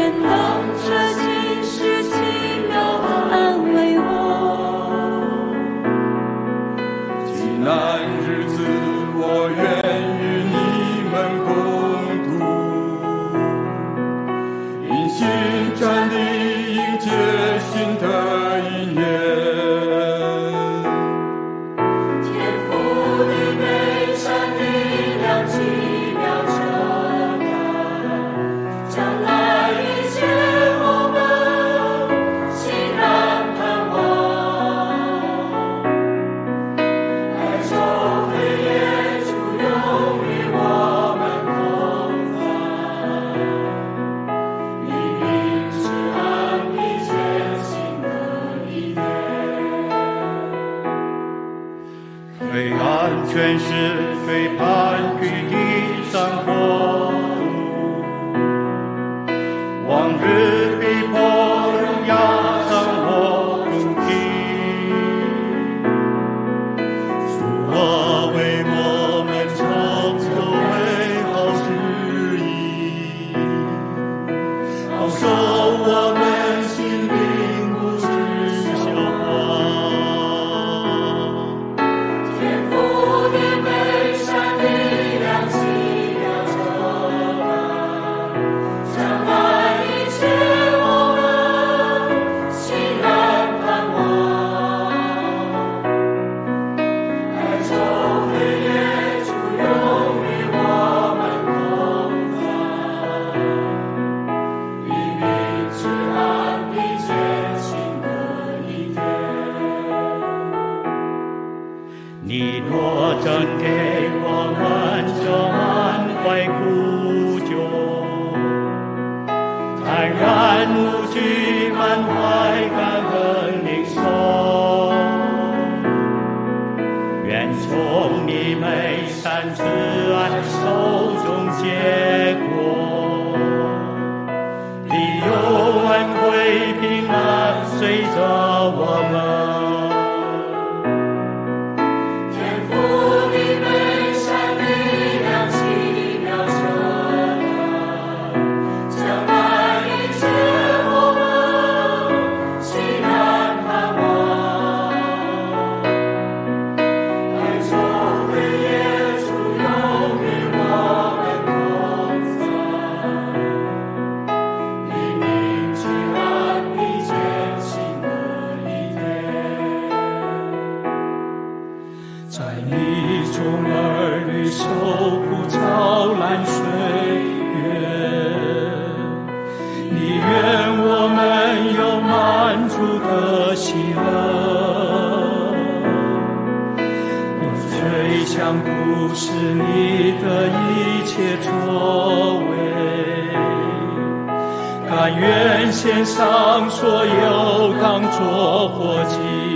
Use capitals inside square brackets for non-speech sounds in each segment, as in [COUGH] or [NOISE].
云动着可惜了，我最想不是你的一切作为，甘愿献上所有当做过祭。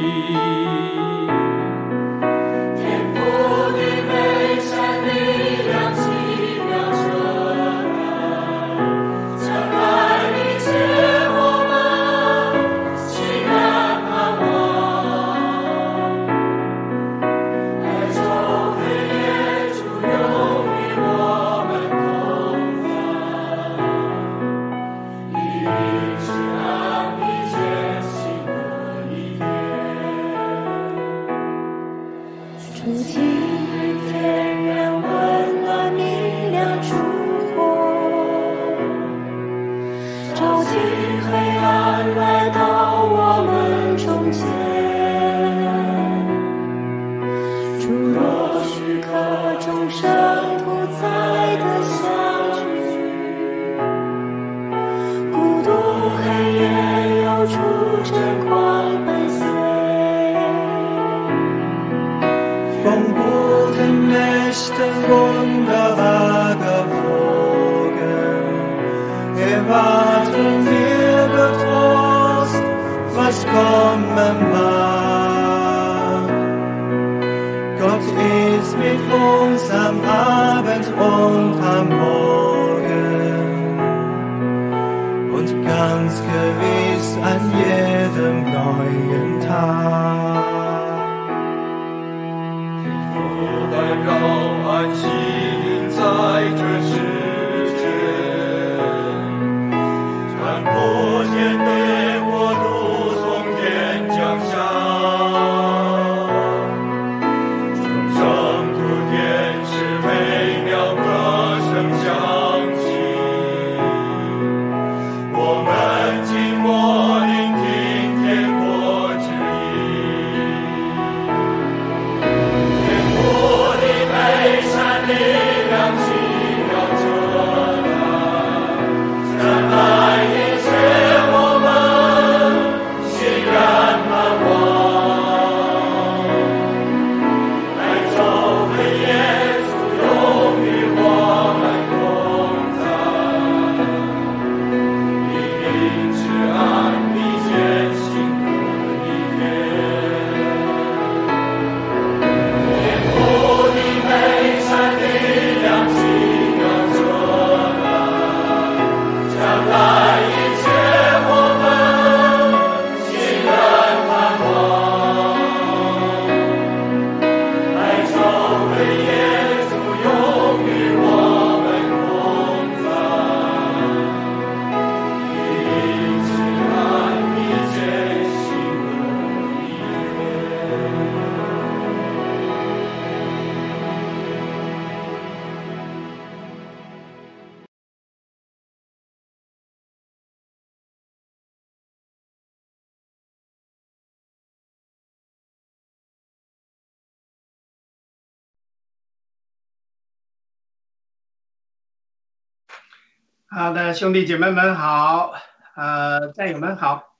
好的，兄弟姐妹们好，呃，战友们好，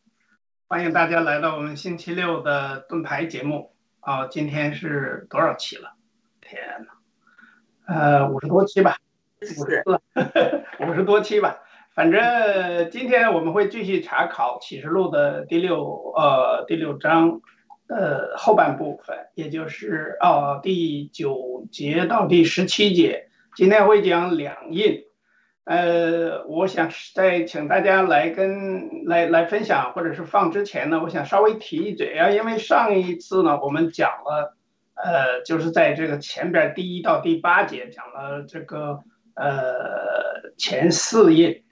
欢迎大家来到我们星期六的盾牌节目。啊、今天是多少期了？天呐，呃，五十多期吧，五十了，[LAUGHS] 五十多期吧。反正今天我们会继续查考启示录的第六呃第六章呃后半部分，也就是哦第九节到第十七节。今天会讲两印。呃，我想在请大家来跟来来分享或者是放之前呢，我想稍微提一嘴啊，因为上一次呢我们讲了，呃，就是在这个前边第一到第八节讲了这个呃前四印，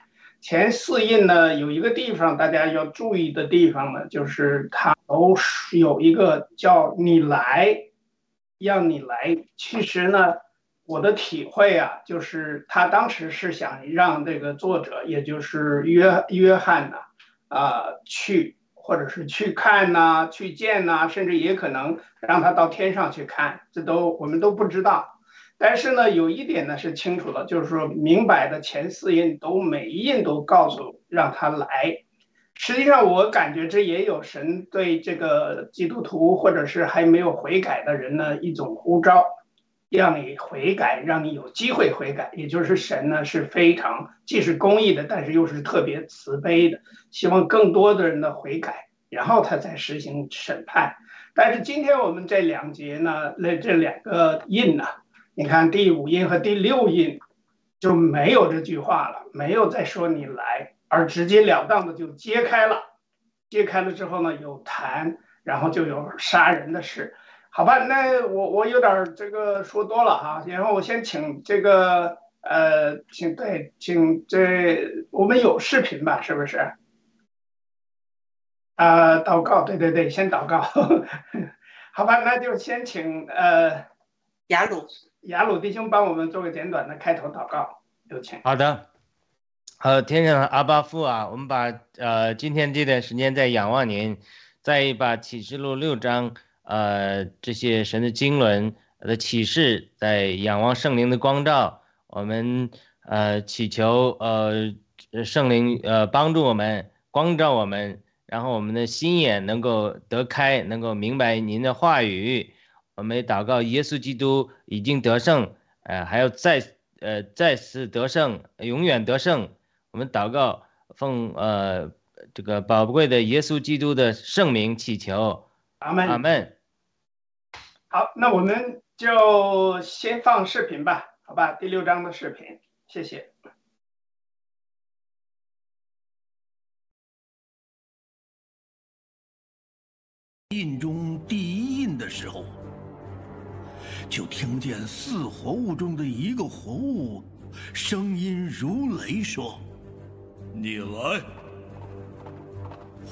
前四印呢有一个地方大家要注意的地方呢，就是它都是有一个叫你来，让你来，其实呢。我的体会啊，就是他当时是想让这个作者，也就是约约翰呐，啊、去或者是去看呐、去见呐、甚至也可能让他到天上去看，这都我们都不知道。但是呢，有一点呢是清楚的，就是说明摆的前四印都每一印都告诉让他来。实际上，我感觉这也有神对这个基督徒或者是还没有悔改的人呢一种呼召。让你悔改，让你有机会悔改，也就是神呢是非常既是公义的，但是又是特别慈悲的，希望更多的人的悔改，然后他才实行审判。但是今天我们这两节呢，那这两个印呢，你看第五印和第六印就没有这句话了，没有再说你来，而直截了当的就揭开了，揭开了之后呢，有谈，然后就有杀人的事。好吧，那我我有点这个说多了哈，然后我先请这个呃，请对，请这我们有视频吧，是不是？啊、祷告，对对对，先祷告，[LAUGHS] 好吧，那就先请呃雅鲁，雅鲁弟兄帮我们做个简短的开头祷告，有请。好的，呃，天上的阿巴父啊，我们把呃今天这段时间在仰望您，再把启示录六章呃这些神的经纶的启示，在仰望圣灵的光照，我们呃祈求呃圣灵呃帮助我们光照我们，然后我们的心眼能够得开，能够明白您的话语。我们也祷告耶稣基督已经得胜，呃，还要再呃再次得胜，永远得胜。我们祷告，奉呃这个宝贵的耶稣基督的圣名祈求，阿门。阿门。好，那我们就先放视频吧，好吧？第六章的视频，谢谢。印中第一印的时候，就听见四活物中的一个活物，声音如雷说：“你来！”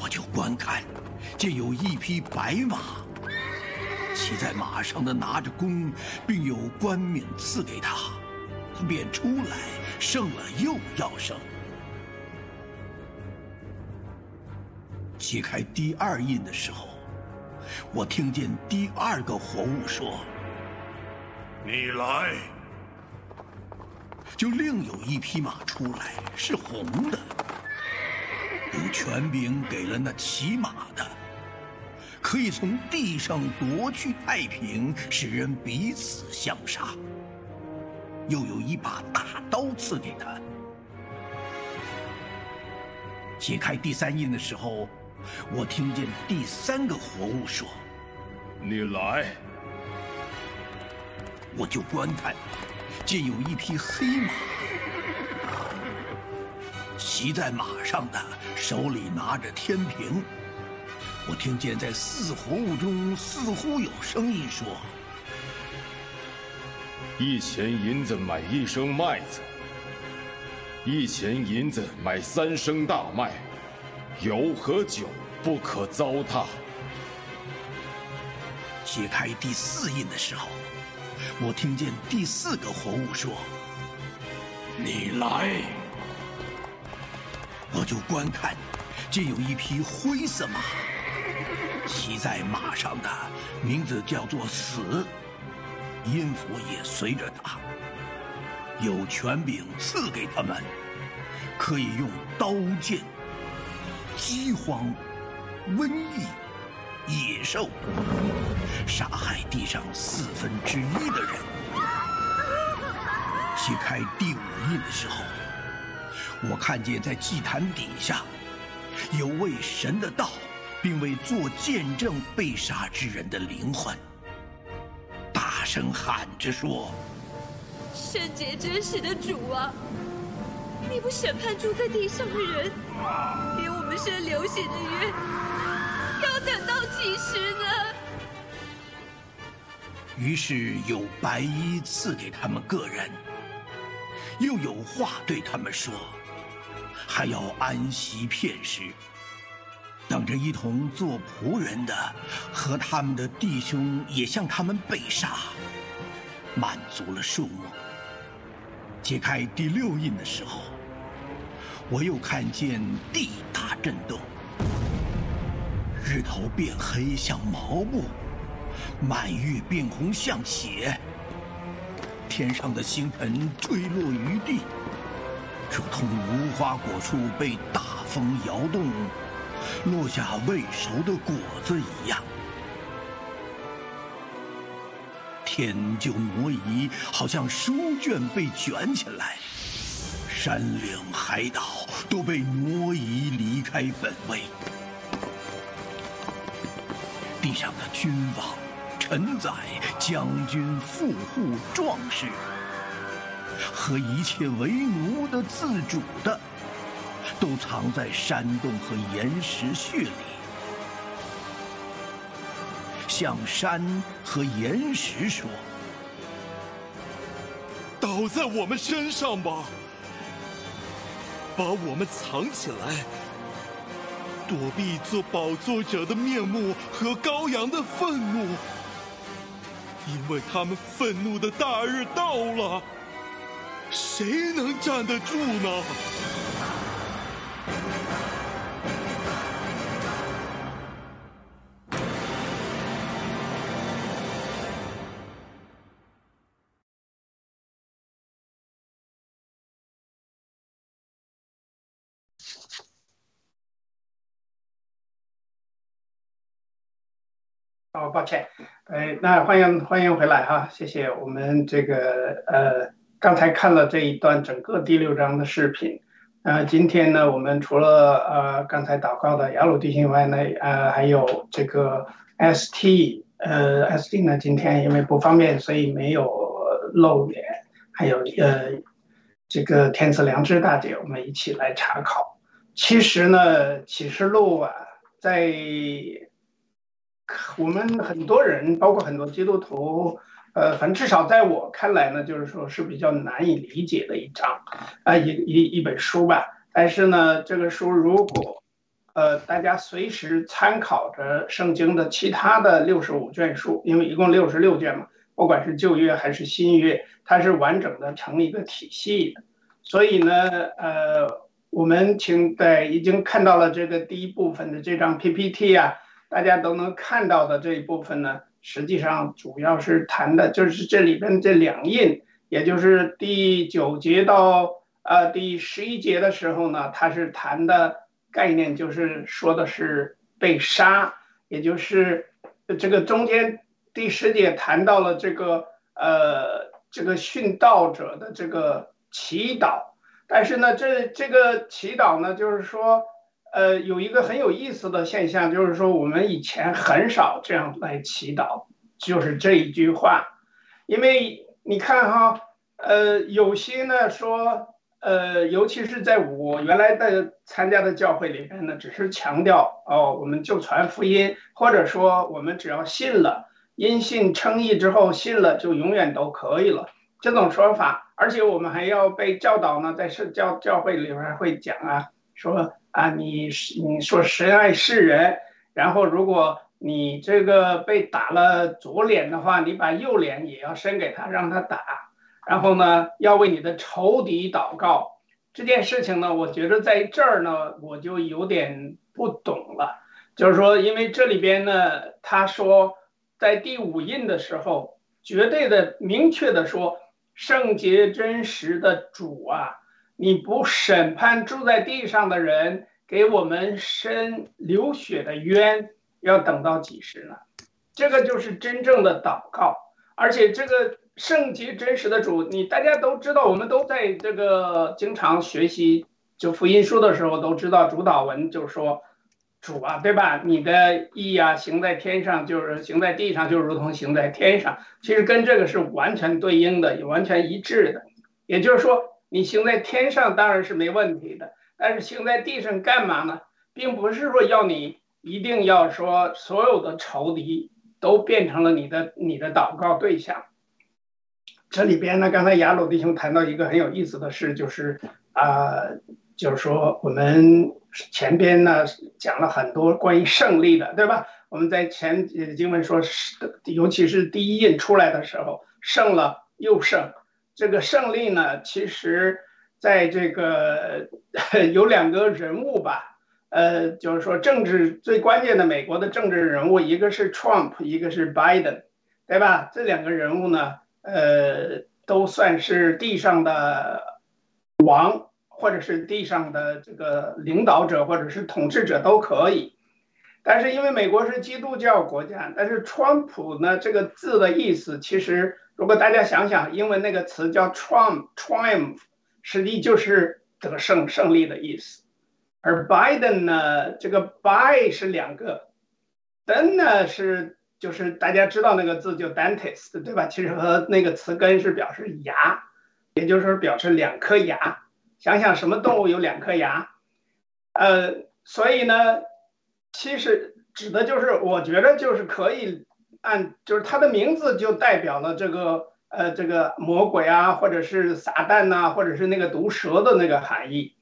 我就观看，见有一匹白马，骑在马上的拿着弓，并有冠冕赐给他，他便出来，胜了又要胜。揭开第二印的时候。我听见第二个活物说：“你来。”就另有一匹马出来，是红的，有权柄给了那骑马的，可以从地上夺去太平，使人彼此相杀。又有一把大刀赐给他。解开第三印的时候。我听见第三个活物说：“你来。”我就观看，见有一匹黑马，骑在马上的手里拿着天平。我听见在四活物中似乎有声音说：“一钱银子买一升麦子，一钱银子买三升大麦。”油和酒不可糟蹋。揭开第四印的时候，我听见第四个活物说：“你来。”我就观看，见有一匹灰色马，骑在马上的名字叫做死，音符也随着他，有权柄赐给他们。可以用刀剑、饥荒、瘟疫、野兽杀害地上四分之一的人。揭开第五印的时候，我看见在祭坛底下有位神的道，并为做见证被杀之人的灵魂，大声喊着说。圣洁真实的主啊，你不审判住在地上的人，给我们生流血的约，要等到几时呢？于是有白衣赐给他们个人，又有话对他们说，还要安息片时，等着一同做仆人的和他们的弟兄也向他们被杀，满足了数目。揭开第六印的时候，我又看见地大震动，日头变黑像毛布，满月变红像血，天上的星辰坠落于地，如同无花果树被大风摇动，落下未熟的果子一样。天就挪移，好像书卷被卷起来；山岭海岛都被挪移离开本位。地上的君王、臣宰、将军、富户、壮士和一切为奴的、自主的，都藏在山洞和岩石穴里。向山和岩石说：“倒在我们身上吧，把我们藏起来，躲避做宝座者的面目和羔羊的愤怒，因为他们愤怒的大日到了，谁能站得住呢？”哦，抱歉，哎，那欢迎欢迎回来哈，谢谢。我们这个呃，刚才看了这一段整个第六章的视频，呃，今天呢，我们除了呃刚才祷告的雅鲁弟兄外呢，呃，还有这个 ST，呃，ST 呢今天因为不方便，所以没有露脸，还有呃这个天赐良知大姐，我们一起来查考。其实呢，启示录啊，在我们很多人，包括很多基督徒，呃，反正至少在我看来呢，就是说是比较难以理解的一章，啊，一一一本书吧。但是呢，这个书如果，呃，大家随时参考着圣经的其他的六十五卷书，因为一共六十六卷嘛，不管是旧约还是新约，它是完整的成一个体系的。所以呢，呃，我们请在已经看到了这个第一部分的这张 PPT 啊。大家都能看到的这一部分呢，实际上主要是谈的就是这里边这两印，也就是第九节到呃第十一节的时候呢，它是谈的概念，就是说的是被杀，也就是这个中间第十节谈到了这个呃这个殉道者的这个祈祷，但是呢，这这个祈祷呢，就是说。呃，有一个很有意思的现象，就是说我们以前很少这样来祈祷，就是这一句话，因为你看哈，呃，有些呢说，呃，尤其是在我原来的参加的教会里边呢，只是强调哦，我们就传福音，或者说我们只要信了，因信称义之后信了就永远都可以了这种说法，而且我们还要被教导呢，在社教教会里边会讲啊，说。啊，你你说神爱世人，然后如果你这个被打了左脸的话，你把右脸也要伸给他，让他打。然后呢，要为你的仇敌祷告。这件事情呢，我觉得在这儿呢，我就有点不懂了。就是说，因为这里边呢，他说在第五印的时候，绝对的明确的说，圣洁真实的主啊。你不审判住在地上的人，给我们伸流血的冤，要等到几时呢？这个就是真正的祷告，而且这个圣洁真实的主，你大家都知道，我们都在这个经常学习就福音书的时候都知道主导文就说。主啊，对吧？你的意啊，行在天上就是行在地上，就如同行在天上。其实跟这个是完全对应的，也完全一致的。也就是说，你行在天上当然是没问题的，但是行在地上干嘛呢？并不是说要你一定要说所有的仇敌都变成了你的你的祷告对象。这里边呢，刚才雅鲁弟兄谈到一个很有意思的事，就是啊。就是说，我们前边呢讲了很多关于胜利的，对吧？我们在前经文说，尤其是第一印出来的时候，胜了又胜。这个胜利呢，其实在这个 [LAUGHS] 有两个人物吧，呃，就是说政治最关键的美国的政治人物，一个是 Trump，一个是 Biden，对吧？这两个人物呢，呃，都算是地上的王。或者是地上的这个领导者，或者是统治者都可以，但是因为美国是基督教国家，但是川普呢这个字的意思，其实如果大家想想，英文那个词叫 Trump，triumph，实际就是得胜、胜利的意思。而 Biden 呢，这个 by 是两个，den 呢是就是大家知道那个字就 dentist，对吧？其实和那个词根是表示牙，也就是表示两颗牙。想想什么动物有两颗牙，呃，所以呢，其实指的就是，我觉得就是可以按，就是他的名字就代表了这个，呃，这个魔鬼啊，或者是撒旦呐，或者是那个毒蛇的那个含义。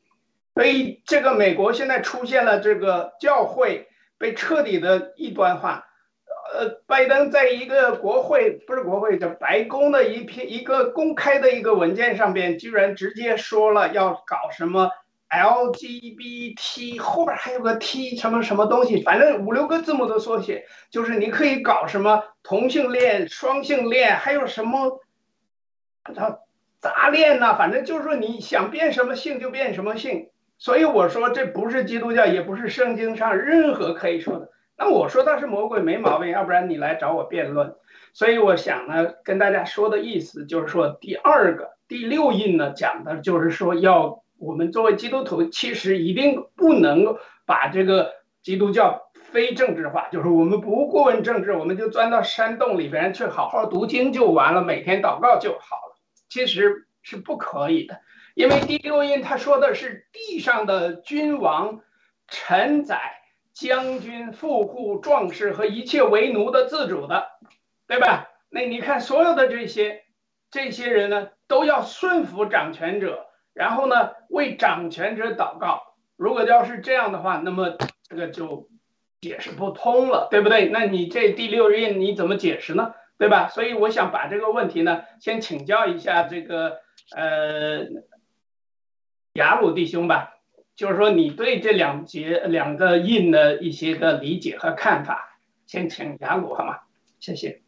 所以这个美国现在出现了这个教会被彻底的异端化。呃，拜登在一个国会不是国会，叫白宫的一篇一个公开的一个文件上边，居然直接说了要搞什么 LGBT，后边还有个 T 什么什么东西，反正五六个字母的缩写，就是你可以搞什么同性恋、双性恋，还有什么杂杂恋呐，反正就是说你想变什么性就变什么性。所以我说这不是基督教，也不是圣经上任何可以说的。那我说他是魔鬼没毛病，要不然你来找我辩论。所以我想呢，跟大家说的意思就是说，第二个第六印呢，讲的就是说，要我们作为基督徒，其实一定不能把这个基督教非政治化，就是我们不过问政治，我们就钻到山洞里边去好好读经就完了，每天祷告就好了。其实是不可以的，因为第六印他说的是地上的君王、臣宰。将军、富户、壮士和一切为奴的、自主的，对吧？那你看，所有的这些这些人呢，都要顺服掌权者，然后呢，为掌权者祷告。如果要是这样的话，那么这个就解释不通了，对不对？那你这第六印你怎么解释呢？对吧？所以我想把这个问题呢，先请教一下这个呃雅鲁弟兄吧。就是说，你对这两节两个印的一些个理解和看法，先请雅鲁好吗？谢谢。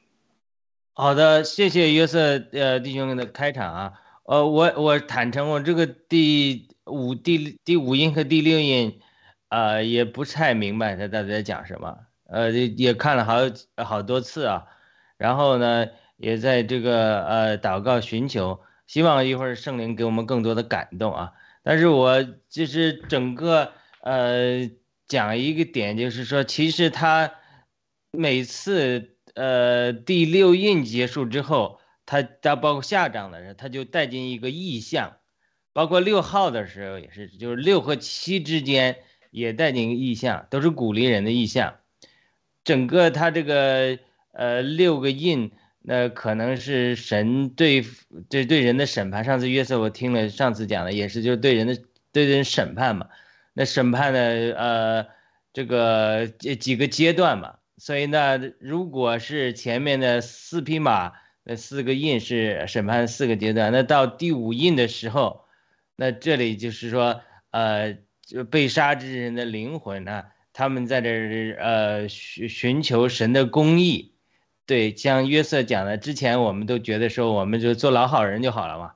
好的，谢谢约瑟呃弟兄的开场啊。呃，我我坦诚，我这个第五第第五音和第六音，呃，也不太明白他到底在讲什么。呃，也看了好好多次啊。然后呢，也在这个呃祷告寻求，希望一会儿圣灵给我们更多的感动啊。但是我就是整个呃讲一个点，就是说，其实他每次呃第六印结束之后，他他包括下章的时候，他就带进一个意象，包括六号的时候也是，就是六和七之间也带进一个意象，都是鼓励人的意象。整个他这个呃六个印。那可能是神对对对人的审判。上次约瑟我听了，上次讲的也是，就是对人的对人审判嘛。那审判的呃这个几几个阶段嘛。所以呢，如果是前面的四匹马四个印是审判四个阶段，那到第五印的时候，那这里就是说呃就被杀之人的灵魂呢，他们在这儿呃寻寻求神的公义。对，像约瑟讲的，之前我们都觉得说，我们就做老好人就好了嘛，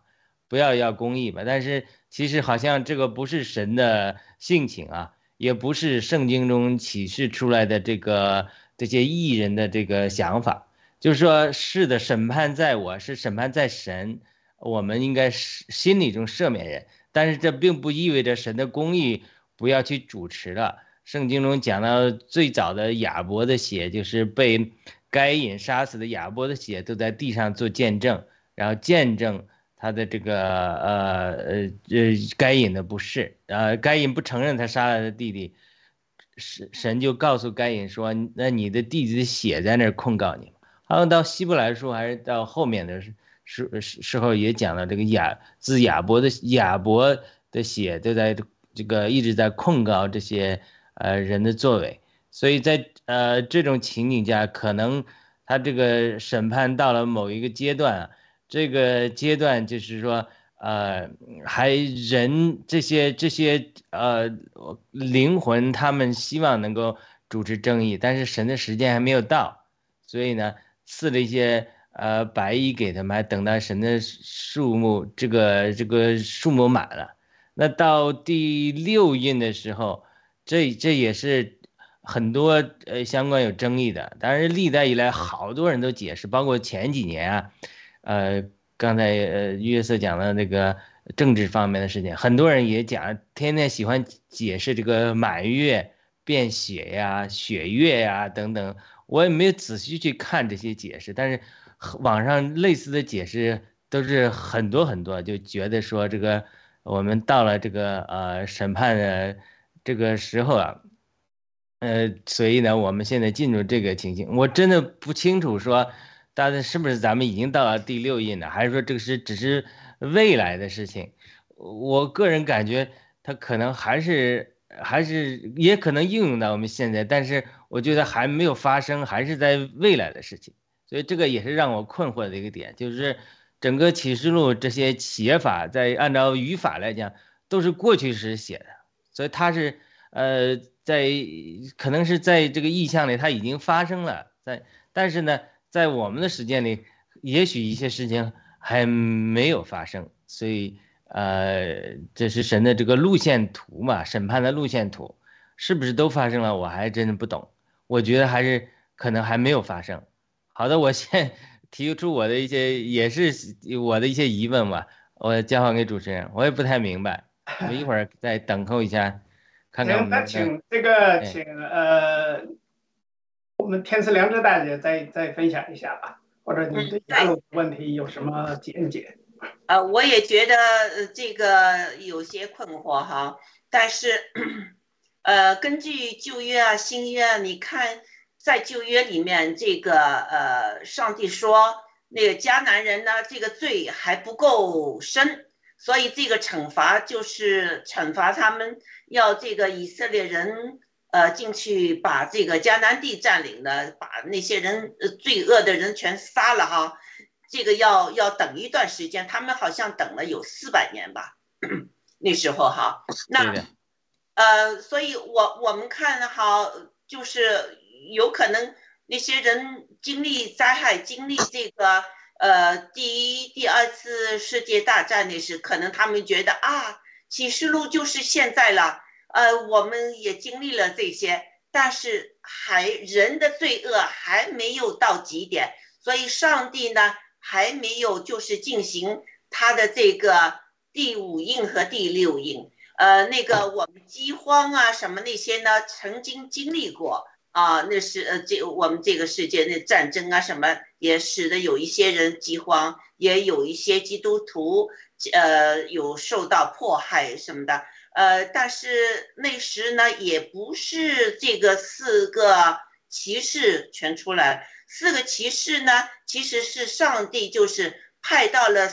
不要要公益嘛。但是其实好像这个不是神的性情啊，也不是圣经中启示出来的这个这些艺人的这个想法。就是说，是的，审判在我是审判在神，我们应该是心里中赦免人，但是这并不意味着神的公义不要去主持了。圣经中讲到最早的亚伯的血，就是被该隐杀死的亚伯的血，都在地上做见证，然后见证他的这个呃呃呃该隐的不是，呃该隐不承认他杀了他弟弟，神神就告诉该隐说，那你的弟弟的血在那儿控告你。好像到希伯来书还是到后面的时时时候也讲了这个亚自亚伯的亚伯的血都在这个一直在控告这些。呃，人的作为，所以在呃这种情景下，可能他这个审判到了某一个阶段，这个阶段就是说，呃，还人这些这些呃灵魂，他们希望能够主持正义，但是神的时间还没有到，所以呢，赐了一些呃白衣给他们，还等到神的数目这个这个数目满了，那到第六印的时候。这这也是很多呃相关有争议的，但是历代以来好多人都解释，包括前几年啊，呃，刚才呃约瑟讲的那个政治方面的事情，很多人也讲，天天喜欢解释这个满月变血呀、血月呀等等，我也没有仔细去看这些解释，但是网上类似的解释都是很多很多，就觉得说这个我们到了这个呃审判的。这个时候啊，呃，所以呢，我们现在进入这个情形，我真的不清楚说，大家是不是咱们已经到了第六印了，还是说这个是只是未来的事情？我个人感觉，它可能还是还是也可能应用到我们现在，但是我觉得还没有发生，还是在未来的事情。所以这个也是让我困惑的一个点，就是整个启示录这些写法，在按照语法来讲，都是过去时写的。所以他是，呃，在可能是在这个意象里，它已经发生了，在但是呢，在我们的时间里，也许一些事情还没有发生。所以，呃，这是神的这个路线图嘛，审判的路线图，是不是都发生了？我还真的不懂。我觉得还是可能还没有发生。好的，我先提出我的一些，也是我的一些疑问吧，我交还给主持人，我也不太明白。我一会儿 [LAUGHS] 再等候一下，看看。那请这个，请呃，我们天赐良知大姐再再分享一下吧，或者你对亚鲁问题有什么见解？呃，我也觉得这个有些困惑哈，但是 [CLEARS THROAT] 呃，根据旧约啊、新约啊，你看在旧约里面，这个呃，上帝说那个迦南人呢，这个罪还不够深。所以这个惩罚就是惩罚他们，要这个以色列人呃进去把这个迦南地占领了，把那些人呃罪恶的人全杀了哈。这个要要等一段时间，他们好像等了有四百年吧，[CLEARS THROAT] 那时候哈。那呃，所以我我们看哈，就是有可能那些人经历灾害，经历这个。呃，第一、第二次世界大战那时，可能他们觉得啊，启示录就是现在了。呃，我们也经历了这些，但是还人的罪恶还没有到极点，所以上帝呢还没有就是进行他的这个第五印和第六印。呃，那个我们饥荒啊什么那些呢，曾经经历过。啊，那是呃，这我们这个世界那战争啊，什么也使得有一些人饥荒，也有一些基督徒呃有受到迫害什么的，呃，但是那时呢，也不是这个四个骑士全出来，四个骑士呢，其实是上帝就是派到了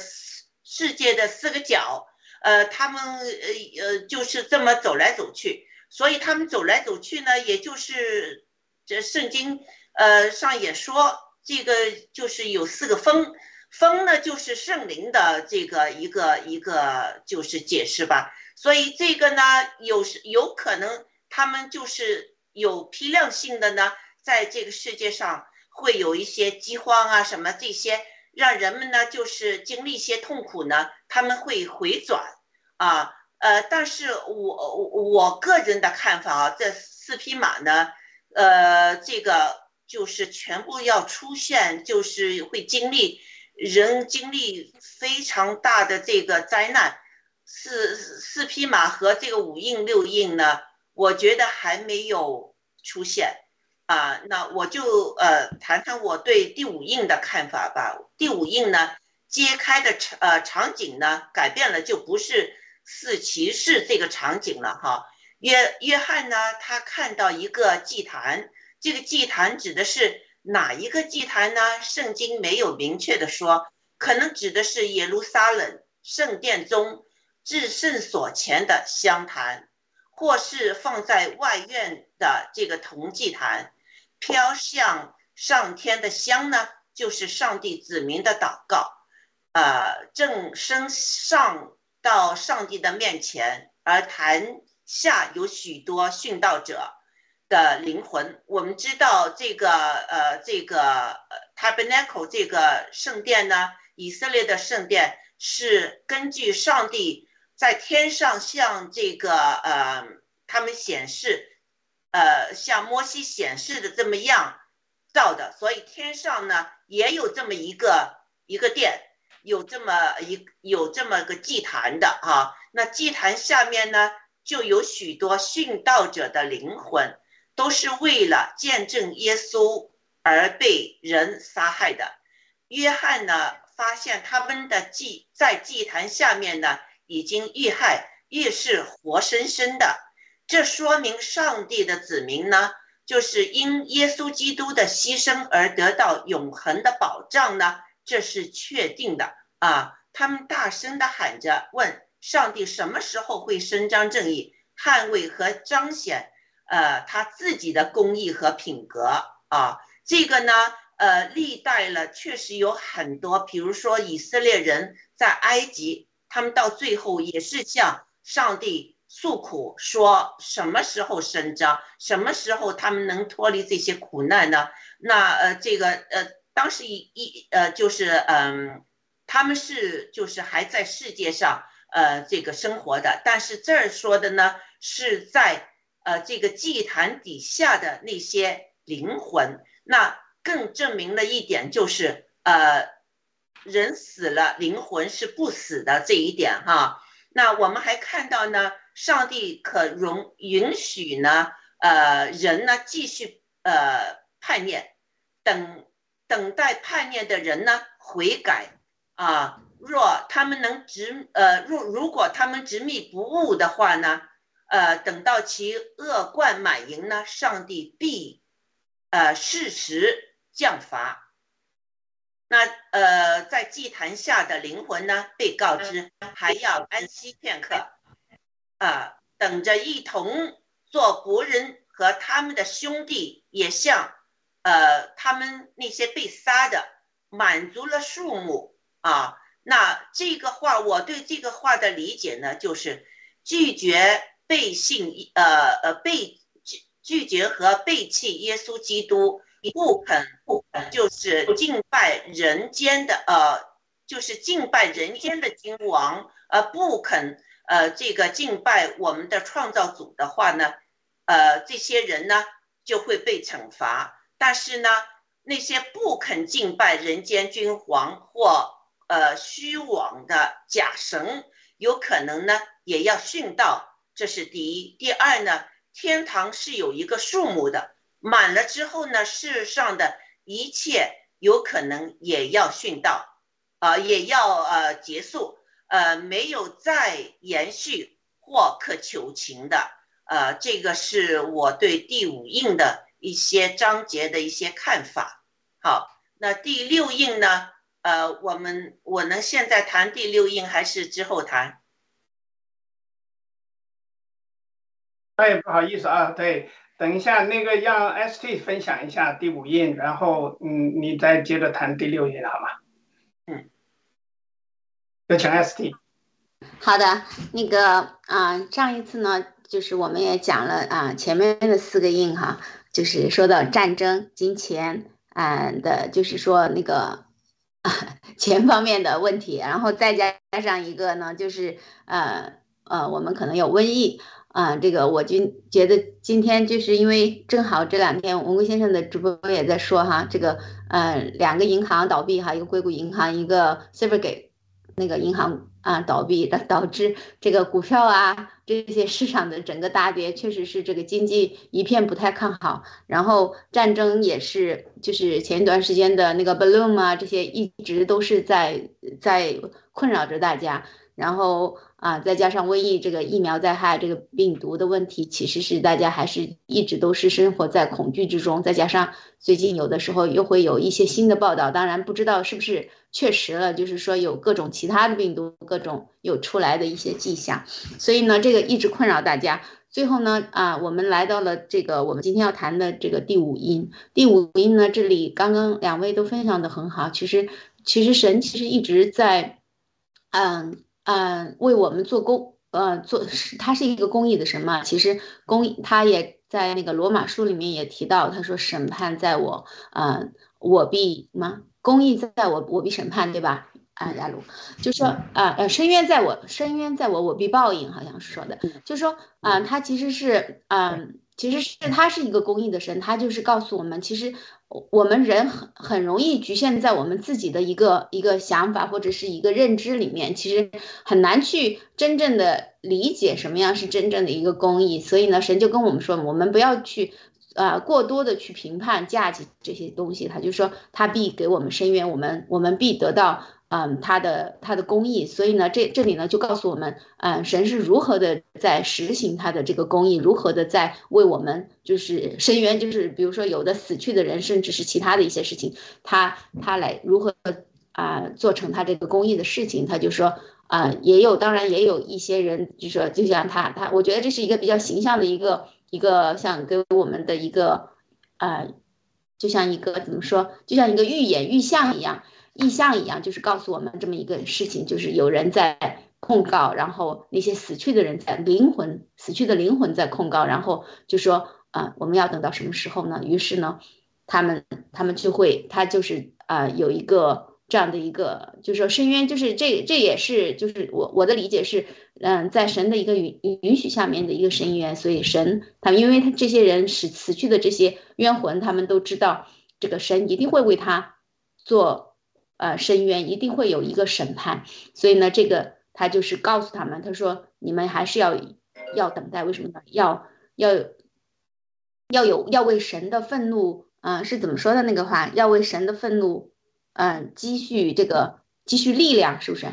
世界的四个角，呃，他们呃呃就是这么走来走去，所以他们走来走去呢，也就是。这圣经，呃，上也说，这个就是有四个风，风呢就是圣灵的这个一个一个就是解释吧。所以这个呢，有时有可能他们就是有批量性的呢，在这个世界上会有一些饥荒啊什么这些，让人们呢就是经历一些痛苦呢，他们会回转啊，呃，但是我我个人的看法啊，这四匹马呢，呃，这个就是全部要出现，就是会经历人经历非常大的这个灾难。四四匹马和这个五印六印呢，我觉得还没有出现啊。那我就呃谈谈我对第五印的看法吧。第五印呢，揭开的场呃场景呢改变了，就不是四骑士这个场景了哈。约约翰呢，他看到一个祭坛，这个祭坛指的是哪一个祭坛呢？圣经没有明确的说，可能指的是耶路撒冷圣殿中。至圣所前的香坛，或是放在外院的这个铜祭坛，飘向上天的香呢，就是上帝子民的祷告，呃，正升上到上帝的面前，而坛下有许多殉道者的灵魂。我们知道这个呃，这个 tabernacle 这个圣殿呢，以色列的圣殿是根据上帝。在天上向这个呃，他们显示，呃，像摩西显示的这么样造的，所以天上呢也有这么一个一个殿，有这么一有这么个祭坛的哈。那祭坛下面呢就有许多殉道者的灵魂，都是为了见证耶稣而被人杀害的。约翰呢发现他们的祭在祭坛下面呢。已经遇害，越是活生生的，这说明上帝的子民呢，就是因耶稣基督的牺牲而得到永恒的保障呢，这是确定的啊！他们大声的喊着，问上帝什么时候会伸张正义，捍卫和彰显呃他自己的公义和品格啊！这个呢，呃，历代了确实有很多，比如说以色列人在埃及。他们到最后也是向上帝诉苦，说什么时候伸张，什么时候他们能脱离这些苦难呢？那呃，这个呃，当时一一呃，就是嗯，他们是就是还在世界上呃这个生活的，但是这儿说的呢是在呃这个祭坛底下的那些灵魂，那更证明了一点就是呃。人死了，灵魂是不死的这一点哈。那我们还看到呢，上帝可容允许呢，呃，人呢继续呃叛念，等等待叛念的人呢悔改啊。若他们能执呃，若如果他们执迷不悟的话呢，呃，等到其恶贯满盈呢，上帝必呃适时降罚。那呃，在祭坛下的灵魂呢，被告知还要安息片刻，啊，等着一同做仆人和他们的兄弟，也像呃他们那些被杀的满足了数目啊。那这个话，我对这个话的理解呢，就是拒绝背信呃呃背拒拒绝和背弃耶稣基督。不肯不肯，就是敬拜人间的呃，就是敬拜人间的君王，呃，不肯呃这个敬拜我们的创造主的话呢，呃，这些人呢就会被惩罚。但是呢，那些不肯敬拜人间君皇或呃虚妄的假神，有可能呢也要殉道。这是第一。第二呢，天堂是有一个数目的。满了之后呢，世上的一切有可能也要殉道，啊，也要呃结束，呃，没有再延续或可求情的，呃，这个是我对第五印的一些章节的一些看法。好，那第六印呢？呃，我们我能现在谈第六印，还是之后谈？哎，不好意思啊，对。等一下，那个让 ST 分享一下第五印，然后嗯，你再接着谈第六印，好吗？有请 ST。好的，那个啊，上一次呢，就是我们也讲了啊，前面的四个印哈，就是说到战争、金钱啊的，就是说那个钱方面的问题，然后再加上一个呢，就是呃呃，我们可能有瘟疫啊。这个我就觉得今天就是因为正好这两天文贵先生的直播也在说哈，这个呃两个银行倒闭哈，一个硅谷银行，一个 Silvergate 那个银行啊倒闭，的导致这个股票啊这些市场的整个大跌，确实是这个经济一片不太看好。然后战争也是，就是前一段时间的那个 balloon 啊，这些一直都是在在困扰着大家。然后啊，再加上瘟疫这个疫苗灾害，这个病毒的问题，其实是大家还是一直都是生活在恐惧之中。再加上最近有的时候又会有一些新的报道，当然不知道是不是确实了，就是说有各种其他的病毒，各种有出来的一些迹象。所以呢，这个一直困扰大家。最后呢，啊，我们来到了这个我们今天要谈的这个第五音。第五音呢，这里刚刚两位都分享的很好。其实，其实神其实一直在，嗯。嗯，为我们做公，呃，做是他是一个公益的神嘛。其实公，他也在那个罗马书里面也提到，他说审判在我，嗯，我必什么？公益在我，我必审判，对吧？啊，亚鲁就说啊，呃，深渊在我，深渊在我，我必报应，好像是说的，就说啊，他其实是，嗯，其实是他是一个公益的神，他就是告诉我们，其实。我们人很很容易局限在我们自己的一个一个想法或者是一个认知里面，其实很难去真正的理解什么样是真正的一个公益。所以呢，神就跟我们说，我们不要去，啊，过多的去评判价值这些东西。他就说，他必给我们伸冤，我们我们必得到。嗯，他的他的公义，所以呢，这这里呢就告诉我们，嗯，神是如何的在实行他的这个公义，如何的在为我们就是伸冤，就是比如说有的死去的人，甚至是其他的一些事情，他他来如何啊做成他这个公义的事情，他就说啊，也有当然也有一些人就说，就像他他，我觉得这是一个比较形象的一个一个像给我们的一个啊，就像一个怎么说，就像一个预演预像一样。意象一样，就是告诉我们这么一个事情，就是有人在控告，然后那些死去的人在灵魂死去的灵魂在控告，然后就说啊，我们要等到什么时候呢？于是呢，他们他们就会，他就是啊，有一个这样的一个，就是说深渊，就是这这也是就是我我的理解是，嗯，在神的一个允允许下面的一个深渊，所以神他因为他这些人死死去的这些冤魂，他们都知道这个神一定会为他做。呃，深渊一定会有一个审判，所以呢，这个他就是告诉他们，他说你们还是要要等待，为什么呢？要要要有要为神的愤怒，嗯，是怎么说的那个话？要为神的愤怒，嗯，积蓄这个积蓄力量，是不是？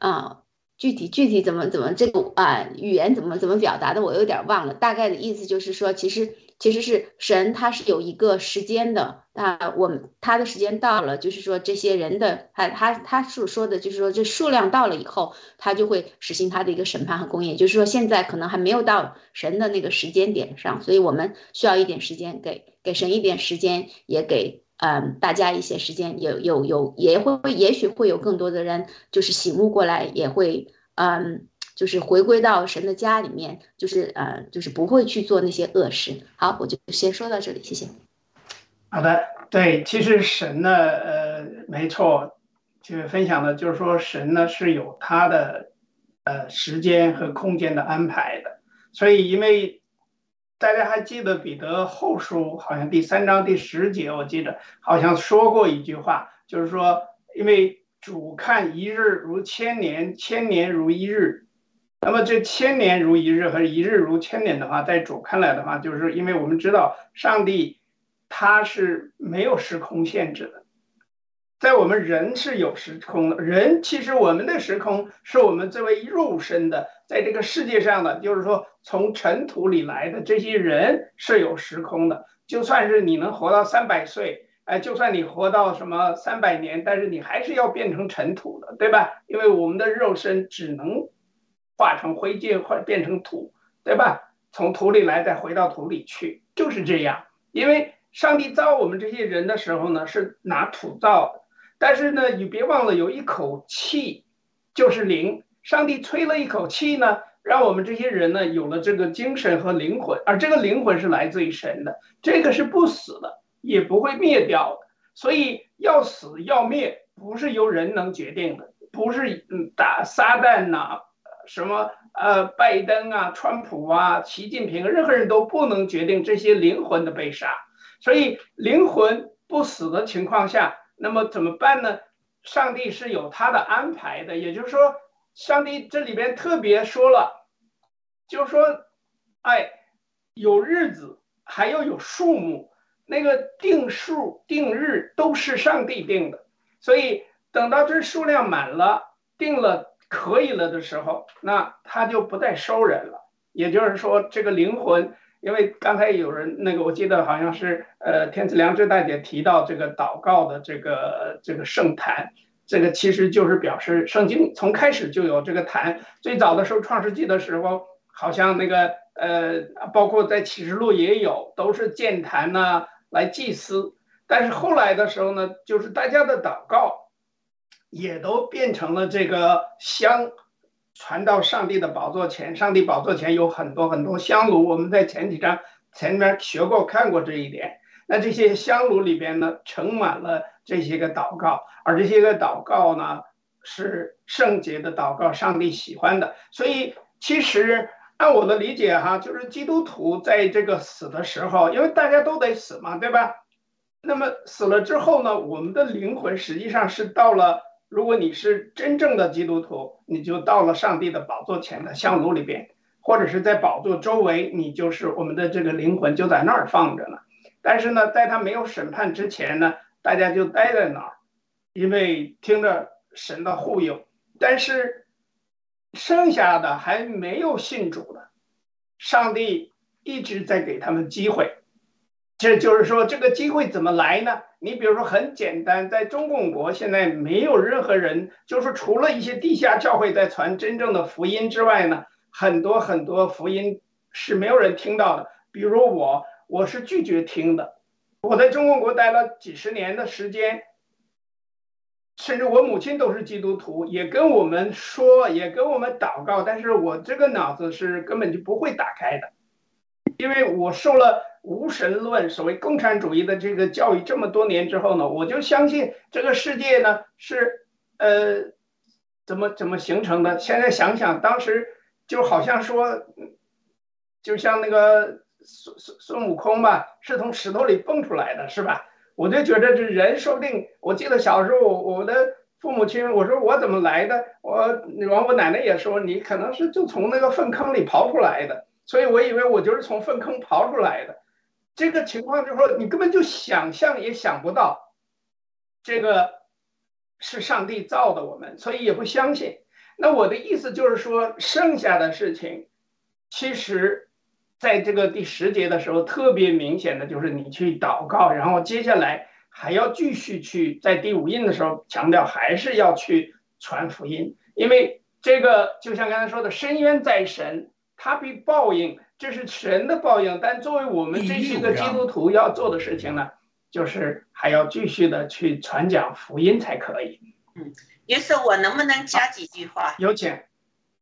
啊，具体具体怎么怎么这个啊语言怎么怎么表达的，我有点忘了，大概的意思就是说，其实。其实是神，他是有一个时间的，啊，我们他的时间到了，就是说这些人的，他他他所说的，就是说这数量到了以后，他就会实行他的一个审判和公义。就是说现在可能还没有到神的那个时间点上，所以我们需要一点时间，给给神一点时间，也给嗯大家一些时间，有有有也会也许会有更多的人就是醒悟过来，也会嗯。就是回归到神的家里面，就是呃，就是不会去做那些恶事。好，我就先说到这里，谢谢。好的，对，其实神呢，呃，没错，就是分享的，就是说神呢是有他的呃时间和空间的安排的。所以，因为大家还记得彼得后书好像第三章第十节，我记得好像说过一句话，就是说，因为主看一日如千年，千年如一日。那么这千年如一日和一日如千年的话，在主看来的话，就是因为我们知道上帝他是没有时空限制的，在我们人是有时空的。人其实我们的时空是我们作为肉身的，在这个世界上的，就是说从尘土里来的这些人是有时空的。就算是你能活到三百岁，哎，就算你活到什么三百年，但是你还是要变成尘土的，对吧？因为我们的肉身只能。化成灰烬或者变成土，对吧？从土里来，再回到土里去，就是这样。因为上帝造我们这些人的时候呢，是拿土造的。但是呢，你别忘了，有一口气就是灵。上帝吹了一口气呢，让我们这些人呢有了这个精神和灵魂，而这个灵魂是来自于神的，这个是不死的，也不会灭掉的。所以要死要灭，不是由人能决定的，不是嗯打撒旦呐。什么呃拜登啊、川普啊、习近平，任何人都不能决定这些灵魂的被杀。所以灵魂不死的情况下，那么怎么办呢？上帝是有他的安排的，也就是说，上帝这里边特别说了，就是说，哎，有日子，还要有数目，那个定数、定日都是上帝定的，所以等到这数量满了，定了可以了的时候，那他就不再收人了。也就是说，这个灵魂，因为刚才有人那个，我记得好像是呃，天赐良知大姐提到这个祷告的这个这个圣坛，这个其实就是表示圣经从开始就有这个坛，最早的时候创世纪的时候，好像那个呃，包括在启示录也有，都是建坛呢、来祭司，但是后来的时候呢，就是大家的祷告也都变成了这个香。传到上帝的宝座前，上帝宝座前有很多很多香炉。我们在前几章前面学过、看过这一点。那这些香炉里边呢，盛满了这些个祷告，而这些个祷告呢，是圣洁的祷告，上帝喜欢的。所以，其实按我的理解哈，就是基督徒在这个死的时候，因为大家都得死嘛，对吧？那么死了之后呢，我们的灵魂实际上是到了。如果你是真正的基督徒，你就到了上帝的宝座前的香炉里边，或者是在宝座周围，你就是我们的这个灵魂就在那儿放着呢。但是呢，在他没有审判之前呢，大家就待在那儿，因为听着神的护佑。但是剩下的还没有信主的，上帝一直在给他们机会。这就是说，这个机会怎么来呢？你比如说，很简单，在中共国现在没有任何人，就是除了一些地下教会在传真正的福音之外呢，很多很多福音是没有人听到的。比如我，我是拒绝听的。我在中共国待了几十年的时间，甚至我母亲都是基督徒，也跟我们说，也跟我们祷告，但是我这个脑子是根本就不会打开的，因为我受了。无神论，所谓共产主义的这个教育这么多年之后呢，我就相信这个世界呢是呃怎么怎么形成的。现在想想，当时就好像说，就像那个孙孙孙悟空吧，是从石头里蹦出来的，是吧？我就觉得这人说不定，我记得小时候我的父母亲，我说我怎么来的？我完我奶奶也说你可能是就从那个粪坑里刨出来的，所以我以为我就是从粪坑刨出来的。这个情况就是说，你根本就想象也想不到，这个是上帝造的我们，所以也不相信。那我的意思就是说，剩下的事情，其实在这个第十节的时候，特别明显的就是你去祷告，然后接下来还要继续去在第五印的时候强调，还是要去传福音，因为这个就像刚才说的，深渊在神，他必报应。这是神的报应，但作为我们这些个基督徒要做的事情呢，就是还要继续的去传讲福音才可以。嗯，于是，我能不能加几句话？有请。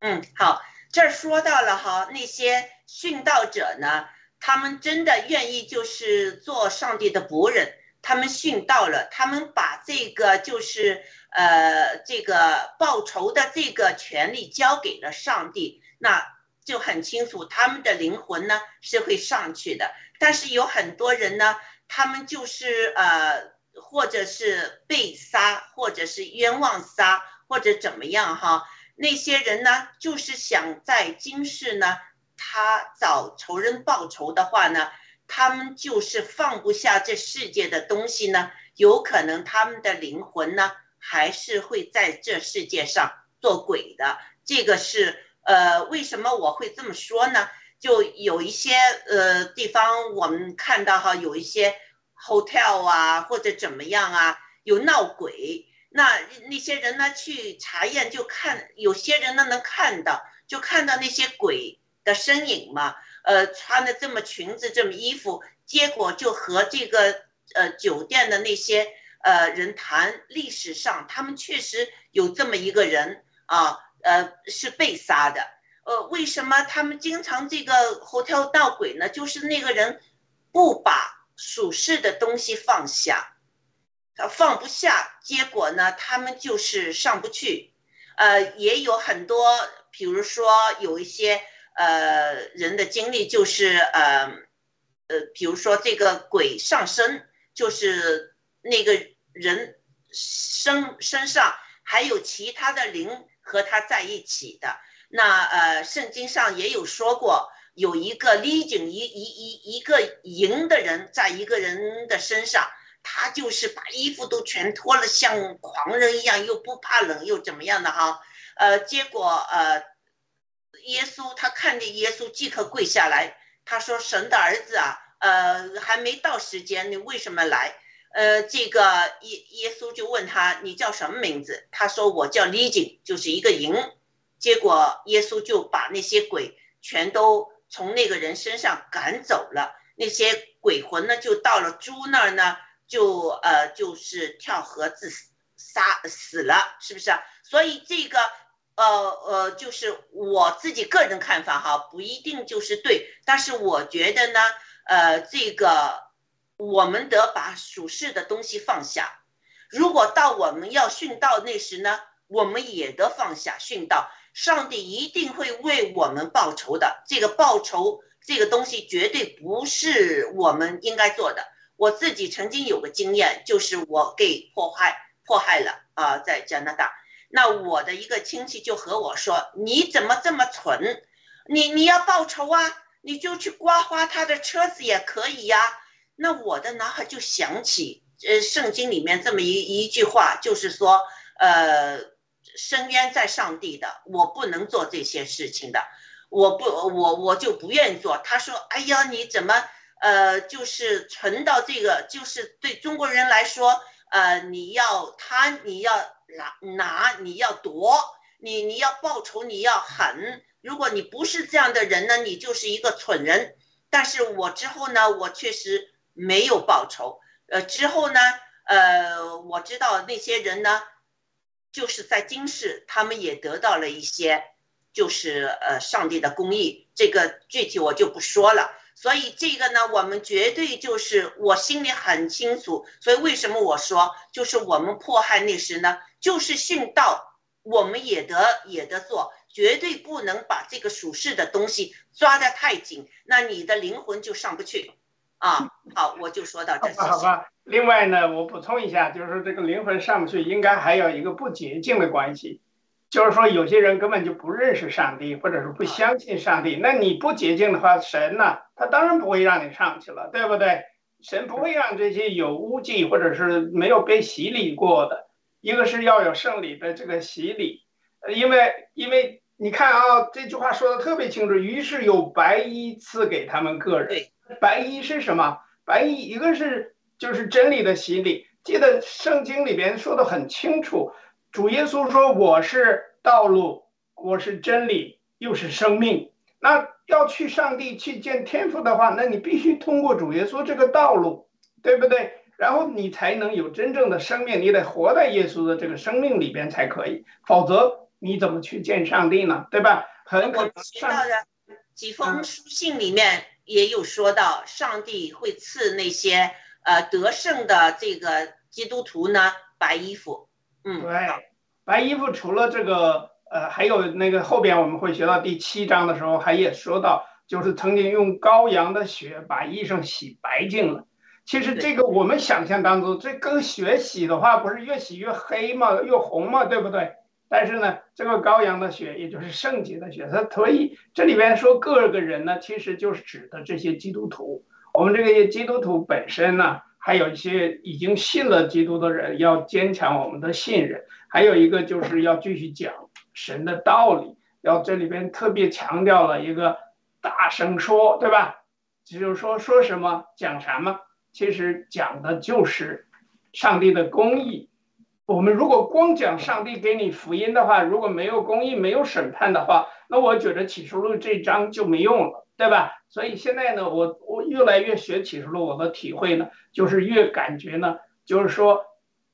嗯，好，这儿说到了哈，那些殉道者呢，他们真的愿意就是做上帝的仆人，他们殉道了，他们把这个就是呃这个报仇的这个权利交给了上帝，那。就很清楚，他们的灵魂呢是会上去的。但是有很多人呢，他们就是呃，或者是被杀，或者是冤枉杀，或者怎么样哈。那些人呢，就是想在今世呢，他找仇人报仇的话呢，他们就是放不下这世界的东西呢，有可能他们的灵魂呢，还是会在这世界上做鬼的。这个是。呃，为什么我会这么说呢？就有一些呃地方，我们看到哈，有一些 hotel 啊，或者怎么样啊，有闹鬼。那那些人呢去查验，就看有些人呢能看到，就看到那些鬼的身影嘛。呃，穿的这么裙子，这么衣服，结果就和这个呃酒店的那些呃人谈历史上，他们确实有这么一个人啊。呃，是被杀的。呃，为什么他们经常这个猴跳闹鬼呢？就是那个人不把属世的东西放下，他放不下，结果呢，他们就是上不去。呃，也有很多比如说有一些呃人的经历，就是呃呃，比如说这个鬼上身，就是那个人身身上还有其他的灵和他在一起的。那呃，圣经上也有说过，有一个立井一一一一个营的人，在一个人的身上，他就是把衣服都全脱了，像狂人一样，又不怕冷又怎么样的哈？呃，结果呃，耶稣他看见耶稣即刻跪下来，他说：“神的儿子啊，呃，还没到时间，你为什么来？”呃，这个耶耶稣就问他：“你叫什么名字？”他说：“我叫利井，就是一个营。”结果耶稣就把那些鬼全都从那个人身上赶走了，那些鬼魂呢就到了猪那儿呢，就呃就是跳河自杀死了，是不是啊？所以这个呃呃就是我自己个人看法哈，不一定就是对，但是我觉得呢，呃这个我们得把属世的东西放下，如果到我们要殉道那时呢，我们也得放下殉道。上帝一定会为我们报仇的。这个报仇，这个东西绝对不是我们应该做的。我自己曾经有个经验，就是我给迫害迫害了啊，在加拿大。那我的一个亲戚就和我说：“你怎么这么蠢？你你要报仇啊？你就去刮花他的车子也可以呀。”那我的脑海就想起，呃，圣经里面这么一一句话，就是说，呃。深渊在上帝的，我不能做这些事情的，我不，我我就不愿意做。他说：“哎呀，你怎么，呃，就是存到这个，就是对中国人来说，呃，你要贪，你要拿拿，你要夺，你你要报仇，你要狠。如果你不是这样的人呢，你就是一个蠢人。但是我之后呢，我确实没有报仇。呃，之后呢，呃，我知道那些人呢。”就是在今世，他们也得到了一些，就是呃上帝的公义，这个具体我就不说了。所以这个呢，我们绝对就是我心里很清楚。所以为什么我说，就是我们迫害那时呢，就是殉道，我们也得也得做，绝对不能把这个属世的东西抓得太紧，那你的灵魂就上不去。啊，好，我就说到这。好吧，另外呢，我补充一下，就是说这个灵魂上不去，应该还有一个不洁净的关系，就是说有些人根本就不认识上帝，或者是不相信上帝。那你不洁净的话，神呢，他当然不会让你上去了，对不对？神不会让这些有污迹或者是没有被洗礼过的，一个是要有圣礼的这个洗礼，呃，因为因为你看啊，这句话说的特别清楚，于是有白衣赐给他们个人。白衣是什么？白衣一个是就是真理的洗礼。记得圣经里边说的很清楚，主耶稣说我是道路，我是真理，又是生命。那要去上帝去见天父的话，那你必须通过主耶稣这个道路，对不对？然后你才能有真正的生命，你得活在耶稣的这个生命里边才可以，否则你怎么去见上帝呢？对吧？很可能上几封书信里面。也有说到，上帝会赐那些呃得胜的这个基督徒呢白衣服。嗯，对，白衣服除了这个呃，还有那个后边我们会学到第七章的时候，还也说到，就是曾经用羔羊的血把衣裳洗白净了。其实这个我们想象当中，这跟血洗的话，不是越洗越黑吗？越红吗？对不对？但是呢，这个羔羊的血，也就是圣洁的血，它所以这里边说各个人呢，其实就是指的这些基督徒。我们这个基督徒本身呢，还有一些已经信了基督的人，要坚强我们的信任。还有一个就是要继续讲神的道理，要这里边特别强调了一个大声说，对吧？就是说说什么讲什么，其实讲的就是上帝的公义。我们如果光讲上帝给你福音的话，如果没有公义、没有审判的话，那我觉得启示录这章就没用了，对吧？所以现在呢，我我越来越学启示录，我的体会呢，就是越感觉呢，就是说，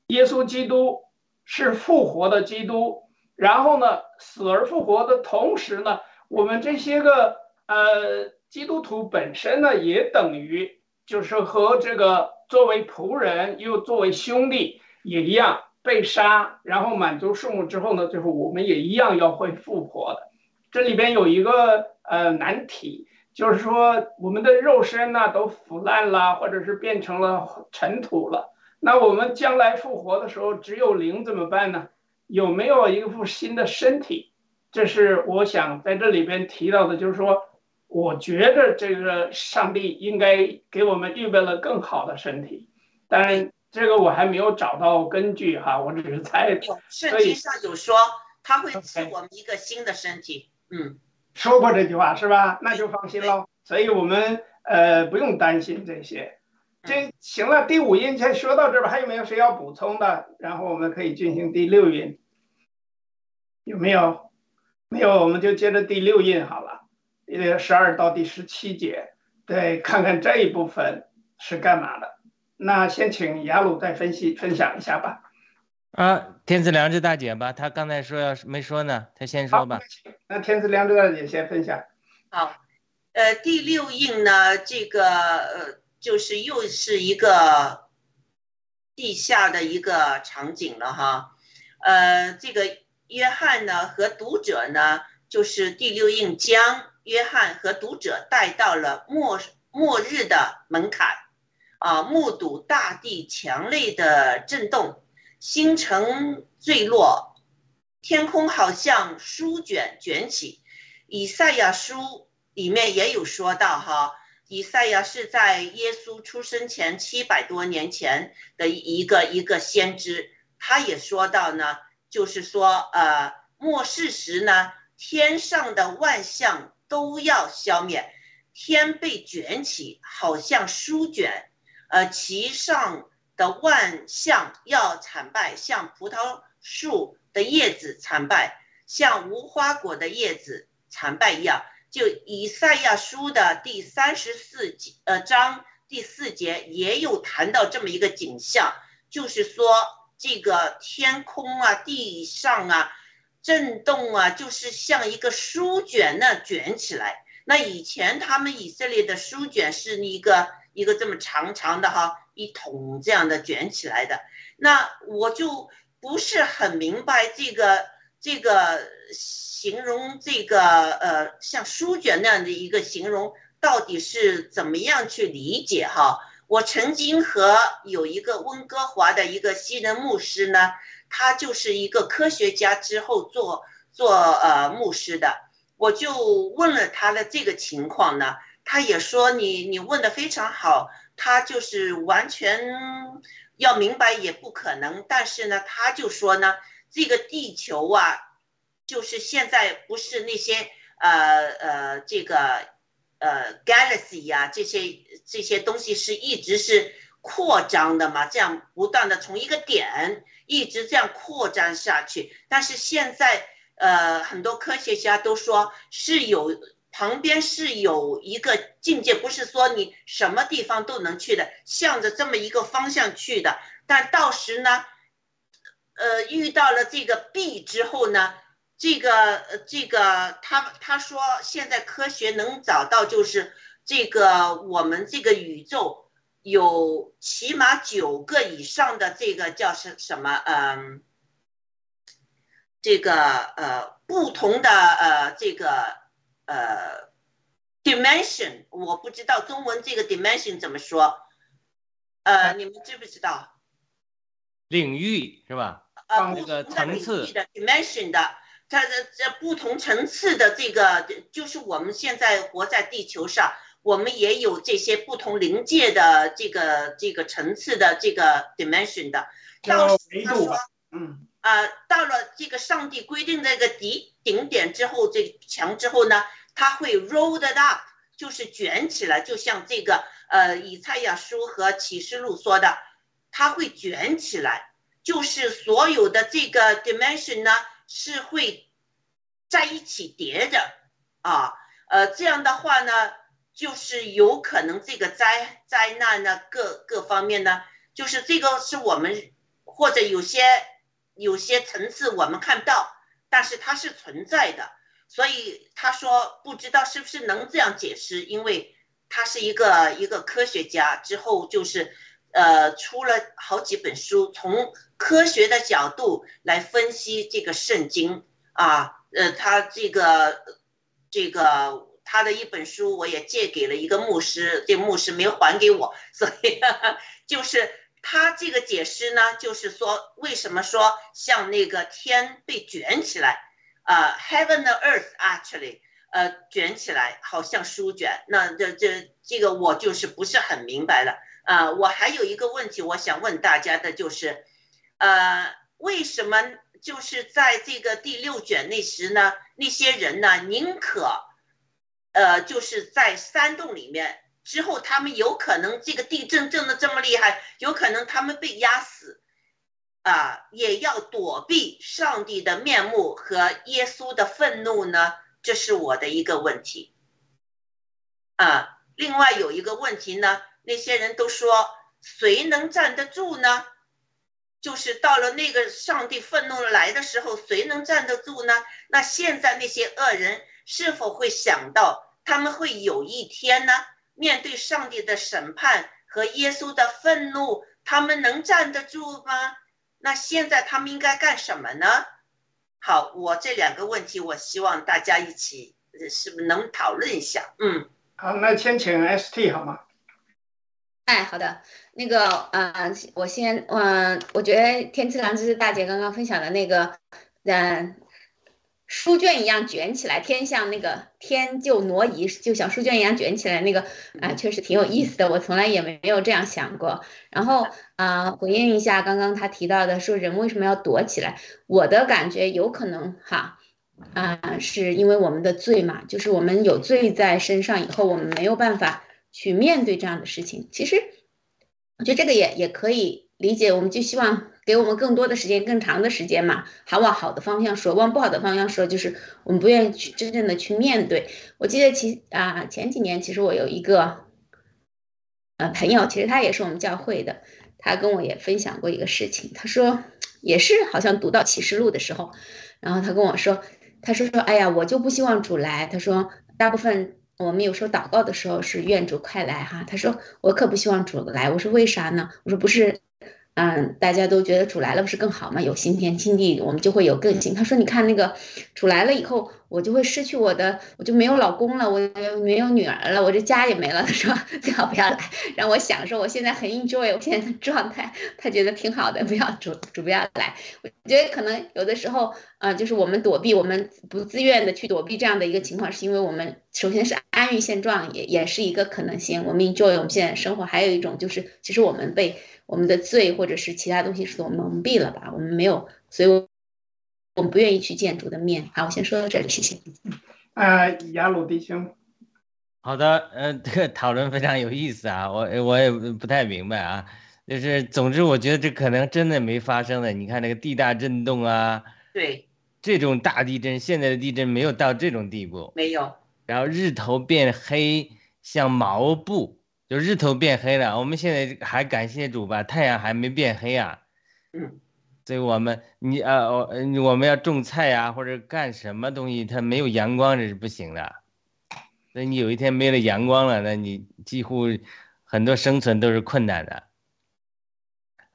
耶稣基督是复活的基督，然后呢，死而复活的同时呢，我们这些个呃基督徒本身呢，也等于就是和这个作为仆人又作为兄弟也一样。被杀，然后满足数目之后呢，最后我们也一样要会复活的。这里边有一个呃难题，就是说我们的肉身呢都腐烂了，或者是变成了尘土了。那我们将来复活的时候，只有灵怎么办呢？有没有一副新的身体？这是我想在这里边提到的，就是说，我觉得这个上帝应该给我们预备了更好的身体。当然，这个我还没有找到根据哈，我只是猜。圣经上有说他会赐我们一个新的身体。嗯，说过这句话是吧？那就放心喽。所以我们呃不用担心这些。这行了，第五音先说到这吧。还有没有谁要补充的？然后我们可以进行第六音。有没有？没有，我们就接着第六印好了。呃，十二到第十七节，对，看看这一部分是干嘛的。那先请雅鲁再分析分享一下吧。啊，天赐良知大姐吧，她刚才说要是没说呢，她先说吧。那天赐良知大姐先分享。好，呃，第六印呢，这个呃，就是又是一个地下的一个场景了哈。呃，这个。约翰呢和读者呢，就是第六印将约翰和读者带到了末末日的门槛，啊，目睹大地强烈的震动，星辰坠落，天空好像书卷卷起。以赛亚书里面也有说到哈，以赛亚是在耶稣出生前七百多年前的一个一个先知，他也说到呢。就是说，呃，末世时呢，天上的万象都要消灭，天被卷起，好像书卷，呃，其上的万象要惨败，像葡萄树的叶子惨败，像无花果的叶子惨败一样。就以赛亚书的第三十四节，呃，章第四节也有谈到这么一个景象，就是说。这个天空啊，地上啊，震动啊，就是像一个书卷那卷起来。那以前他们以色列的书卷是一个一个这么长长的哈，一桶这样的卷起来的。那我就不是很明白这个这个形容这个呃像书卷那样的一个形容到底是怎么样去理解哈？我曾经和有一个温哥华的一个西人牧师呢，他就是一个科学家，之后做做呃牧师的，我就问了他的这个情况呢，他也说你你问的非常好，他就是完全要明白也不可能，但是呢，他就说呢，这个地球啊，就是现在不是那些呃呃这个。呃，galaxy 呀，这些这些东西是一直是扩张的嘛？这样不断的从一个点一直这样扩张下去。但是现在，呃，很多科学家都说是有旁边是有一个境界，不是说你什么地方都能去的，向着这么一个方向去的。但到时呢，呃，遇到了这个 B 之后呢？这个呃，这个他他说，现在科学能找到，就是这个我们这个宇宙有起码九个以上的这个叫是什么？嗯，这个呃不同的呃这个呃 dimension，我不知道中文这个 dimension 怎么说，呃，你们知不知道？领域是吧？呃，那个层次的 dimension 的。它的这不同层次的这个，就是我们现在活在地球上，我们也有这些不同临界的这个这个层次的这个 dimension 的。到维度嗯啊，到了这个上帝规定的这个底顶点之后，这墙之后呢，它会 rolled up，就是卷起来，就像这个呃以赛亚书和启示录说的，它会卷起来，就是所有的这个 dimension 呢。是会在一起叠着啊，呃，这样的话呢，就是有可能这个灾灾难呢，各各方面呢，就是这个是我们或者有些有些层次我们看不到，但是它是存在的。所以他说不知道是不是能这样解释，因为他是一个一个科学家，之后就是呃出了好几本书，从。科学的角度来分析这个圣经啊，呃，他这个这个他的一本书，我也借给了一个牧师，这牧师没还给我，所以 [LAUGHS] 就是他这个解释呢，就是说为什么说像那个天被卷起来，啊，heaven and earth actually，呃，卷起来好像书卷，那这这这个我就是不是很明白了，啊，我还有一个问题我想问大家的就是，呃，为什么？就是在这个第六卷那时呢，那些人呢宁可，呃，就是在山洞里面之后，他们有可能这个地震震的这么厉害，有可能他们被压死，啊，也要躲避上帝的面目和耶稣的愤怒呢？这是我的一个问题。啊，另外有一个问题呢，那些人都说谁能站得住呢？就是到了那个上帝愤怒来的时候，谁能站得住呢？那现在那些恶人是否会想到，他们会有一天呢？面对上帝的审判和耶稣的愤怒，他们能站得住吗？那现在他们应该干什么呢？好，我这两个问题，我希望大家一起，是不是能讨论一下？嗯，好，那先请 ST 好吗？哎，好的，那个，呃，我先，嗯，我觉得天赐良知大姐刚刚分享的那个，嗯，书卷一样卷起来，天像那个天就挪移，就像书卷一样卷起来，那个，啊，确实挺有意思的，我从来也没有这样想过。然后，啊，回应一下刚刚他提到的，说人为什么要躲起来？我的感觉有可能哈，啊，是因为我们的罪嘛，就是我们有罪在身上以后，我们没有办法。去面对这样的事情，其实我觉得这个也也可以理解。我们就希望给我们更多的时间、更长的时间嘛，还往好的方向说，往不好的方向说，就是我们不愿意去真正的去面对。我记得其啊前几年，其实我有一个呃朋友，其实他也是我们教会的，他跟我也分享过一个事情。他说也是好像读到启示录的时候，然后他跟我说，他说说哎呀，我就不希望主来。他说大部分。我们有时候祷告的时候是愿主快来哈，他说我可不希望主来，我说为啥呢？我说不是。嗯，大家都觉得主来了不是更好吗？有新天新地，我们就会有更新。他说：“你看那个主来了以后，我就会失去我的，我就没有老公了，我没有女儿了，我这家也没了。[LAUGHS] ”他说：“最好不要来，让我享受我现在很 enjoy 我现在的状态。”他觉得挺好的，不要主主不要来。我觉得可能有的时候，呃，就是我们躲避，我们不自愿的去躲避这样的一个情况，是因为我们首先是安于现状，也也是一个可能性。我们 enjoy 我们现在生活，还有一种就是，其实我们被。我们的罪或者是其他东西所蒙蔽了吧？我们没有，所以，我们不愿意去见主的面。好，我先说到这里，谢谢。啊，雅鲁弟兄，好的，呃，这个讨论非常有意思啊，我我也不太明白啊，就是总之我觉得这可能真的没发生的。你看那个地大震动啊，对，这种大地震，现在的地震没有到这种地步，没有。然后日头变黑，像毛布。就日头变黑了，我们现在还感谢主吧，太阳还没变黑啊。嗯，所以我们你呃我我们要种菜呀或者干什么东西，它没有阳光这是不行的。所以你有一天没了阳光了，那你几乎很多生存都是困难的。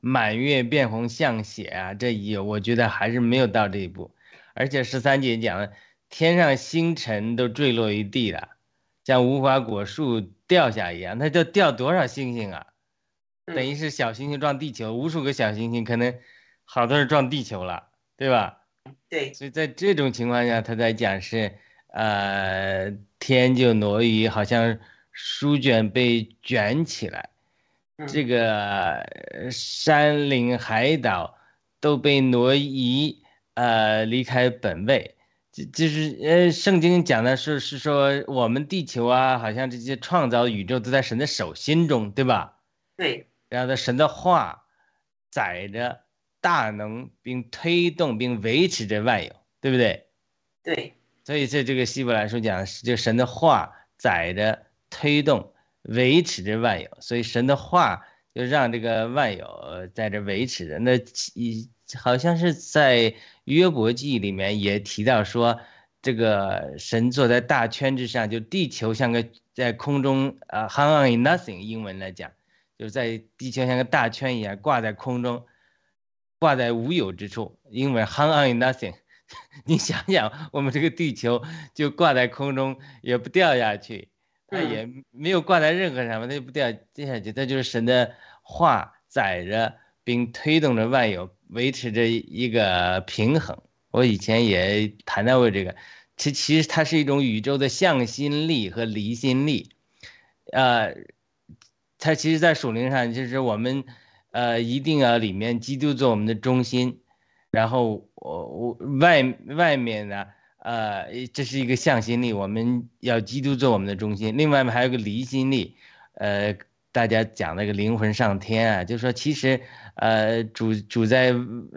满月变红像血啊，这一我觉得还是没有到这一步。而且十三节讲了，天上星辰都坠落于地了。像无花果树掉下一样，那就掉多少星星啊？等于是小星星撞地球，无数个小星星可能好多人撞地球了，对吧？对。所以在这种情况下，他在讲是，呃，天就挪移，好像书卷被卷起来，这个山林海岛都被挪移，呃，离开本位。就就是呃，圣经讲的是是说我们地球啊，好像这些创造宇宙都在神的手心中，对吧？对。然后在神的话载着大能，并推动并维持着万有，对不对？对。所以在这个希伯来书讲，就神的话载着推动维持着万有，所以神的话就让这个万有在这维持着。那一。好像是在约伯记里面也提到说，这个神坐在大圈之上，就地球像个在空中啊，hung on in nothing。英文来讲，就是在地球像个大圈一样挂在空中，挂在无有之处。英文 hung in nothing，[LAUGHS] 你想想，我们这个地球就挂在空中，也不掉下去，它也没有挂在任何上面，它也不掉掉下去。它就是神的话载着并推动着万有，维持着一个平衡。我以前也谈到过这个，其其实它是一种宇宙的向心力和离心力，呃，它其实，在属灵上就是我们，呃，一定要里面基督做我们的中心。然后我我外外面呢，呃，这是一个向心力，我们要基督做我们的中心。另外面还有个离心力，呃，大家讲那个灵魂上天啊，就是说其实，呃，主主在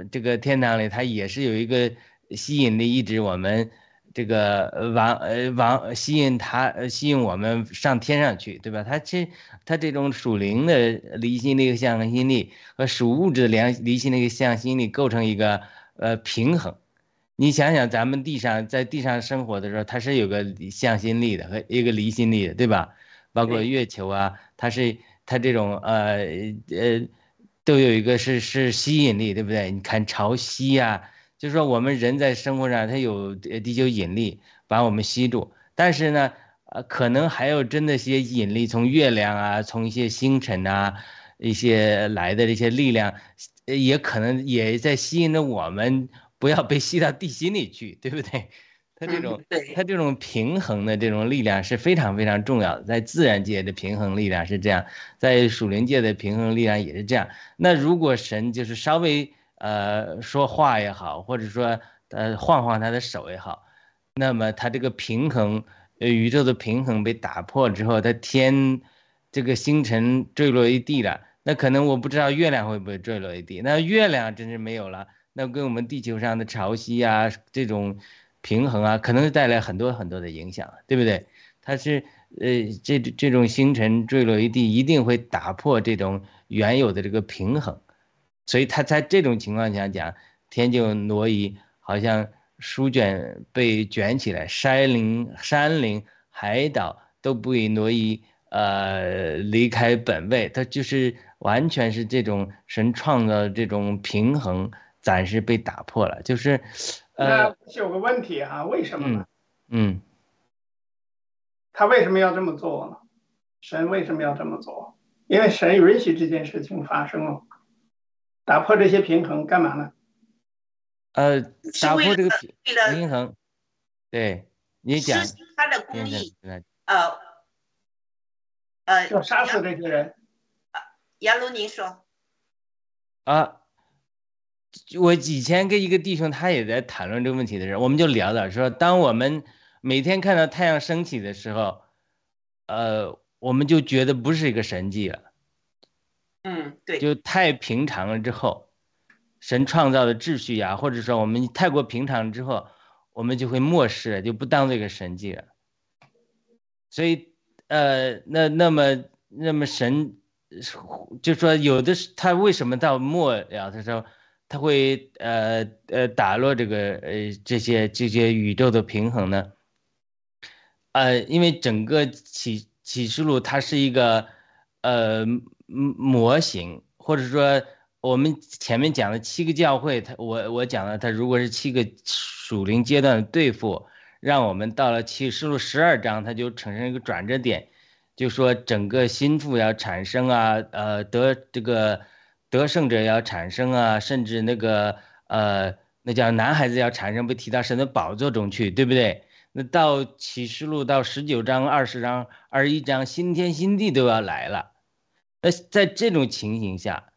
这个天堂里，他也是有一个吸引力，一直我们这个往呃往吸引他吸引我们上天上去，对吧？他这他这种属灵的离心力和向心力和属物质的离离心力和向心力构成一个呃平衡。你想想，咱们地上在地上生活的时候，它是有个向心力的和一个离心力的，对吧？包括月球啊，它是它这种呃呃都有一个是是吸引力，对不对？你看潮汐呀，就是说我们人在生活上它有地球引力把我们吸住，但是呢。呃，可能还有真的些引力，从月亮啊，从一些星辰啊，一些来的这些力量，也可能也在吸引着我们，不要被吸到地心里去，对不对？它这种，它这种平衡的这种力量是非常非常重要的，在自然界的平衡力量是这样，在属灵界的平衡力量也是这样。那如果神就是稍微呃说话也好，或者说呃晃晃他的手也好，那么他这个平衡。呃，宇宙的平衡被打破之后，他天这个星辰坠落一地了。那可能我不知道月亮会不会坠落一地。那月亮真是没有了，那跟我们地球上的潮汐啊，这种平衡啊，可能带来很多很多的影响，对不对？它是呃，这这种星辰坠落一地，一定会打破这种原有的这个平衡。所以他在这种情况下讲，天就挪移，好像。书卷被卷起来，山林、山林、海岛都不以挪移，呃，离开本位，它就是完全是这种神创造的这种平衡暂时被打破了，就是，呃，有个问题哈，为什么呢？嗯，他为什么要这么做呢？神为什么要这么做？因为神允许这件事情发生了，打破这些平衡干嘛呢？呃，打破这个平平衡，对你讲，他的公益，呃，呃，要杀死这些人。杨如，您说。啊，我以前跟一个弟兄，他也在谈论这个问题的时候，我们就聊到说，当我们每天看到太阳升起的时候，呃，我们就觉得不是一个神迹了。嗯，对。就太平常了之后。神创造的秩序呀，或者说我们太过平常之后，我们就会漠视，就不当这个神迹了。所以，呃，那那么那么神，就说有的是他为什么到末了的时候，他会呃呃打落这个呃这些这些宇宙的平衡呢？呃，因为整个启启示录它是一个呃嗯模型，或者说。我们前面讲的七个教会，他我我讲了，他如果是七个属灵阶段的对付，让我们到了启示录十二章，它就产生一个转折点，就说整个心腹要产生啊，呃得这个得胜者要产生啊，甚至那个呃那叫男孩子要产生，被提到神的宝座中去，对不对？那到启示录到十九章、二十章、二十一章，新天新地都要来了，那在这种情形下。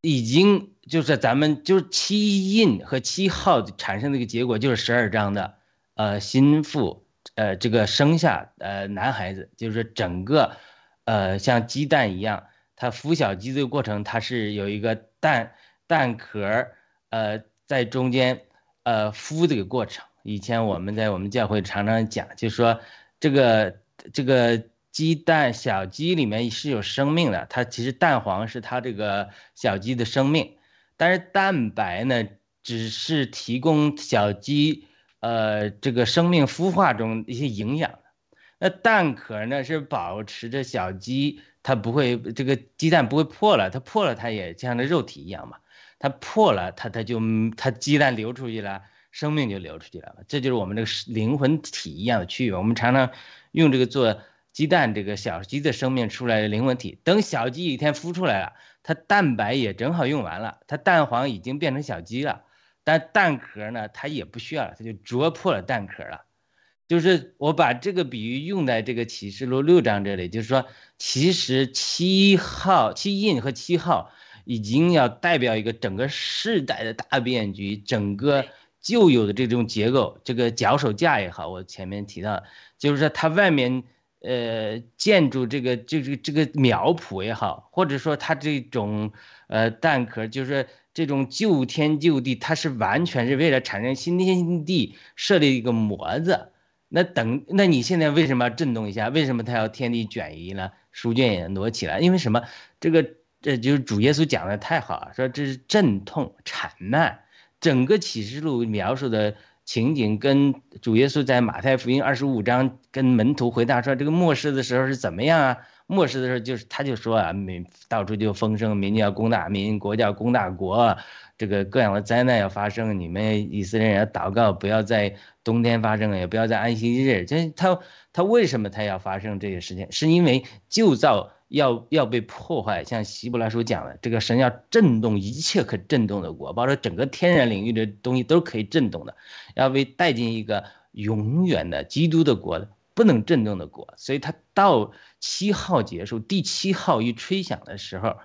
已经就是咱们就是七印和七号产生的一个结果，就是十二章的，呃，心腹，呃，这个生下呃男孩子，就是整个，呃，像鸡蛋一样，它孵小鸡的过程，它是有一个蛋蛋壳，呃，在中间，呃，孵这个过程。以前我们在我们教会常常讲，就说这个这个。鸡蛋小鸡里面是有生命的，它其实蛋黄是它这个小鸡的生命，但是蛋白呢，只是提供小鸡呃这个生命孵化中一些营养那蛋壳呢是保持着小鸡它不会这个鸡蛋不会破了，它破了它也像那肉体一样嘛，它破了它它就它鸡蛋流出去了，生命就流出去了。这就是我们这个灵魂体一样的区别。我们常常用这个做鸡蛋，这个小鸡的生命出来的灵魂体，等小鸡一天孵出来了，它蛋白也正好用完了，它蛋黄已经变成小鸡了，但蛋壳呢，它也不需要了，它就啄破了蛋壳了。就是我把这个比喻用在这个启示录六章这里，就是说，其实七号七印和七号已经要代表一个整个世代的大变局，整个旧有的这种结构，这个脚手架也好，我前面提到，就是说它外面呃建筑这个这个这个苗圃也好，或者说它这种呃蛋壳，就是这种旧天旧地，它是完全是为了产生新天新地设立一个模子。那等，那你现在为什么要震动一下？为什么它要天地卷移呢？书卷也挪起来，因为什么？这个这就是主耶稣讲的太好了，说这是阵痛惨难。整个启示录描述的情景，跟主耶稣在马太福音二十五章跟门徒回答说这个末世的时候是怎么样啊？末世的时候就是他就说啊，民到处就风声，民要攻打民，国叫攻打国。这个各样的灾难要发生，你们以色列人要祷告，不要在冬天发生，也不要在安息日。这他他为什么他要发生这些事情？是因为旧造要要被破坏，像希伯来书讲的，这个神要震动一切可震动的国，包括整个天然领域的东西都可以震动的，要被带进一个永远的基督的国，不能震动的国。所以他到七号结束，第七号一吹响的时候。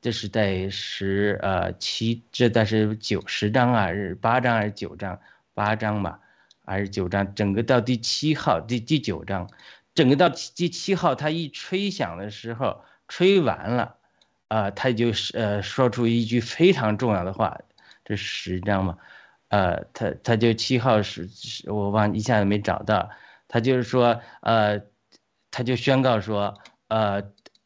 这是在十呃七，这但是九十章啊，是八章还是九章？八章吧，还是九章？整个到第七号，第第九章，整个到第七号，他一吹响的时候，吹完了，啊，他就是呃说出一句非常重要的话，这十章嘛，呃，他他就七号是是，我忘一下子没找到，他就是说，呃，他就宣告说，呃。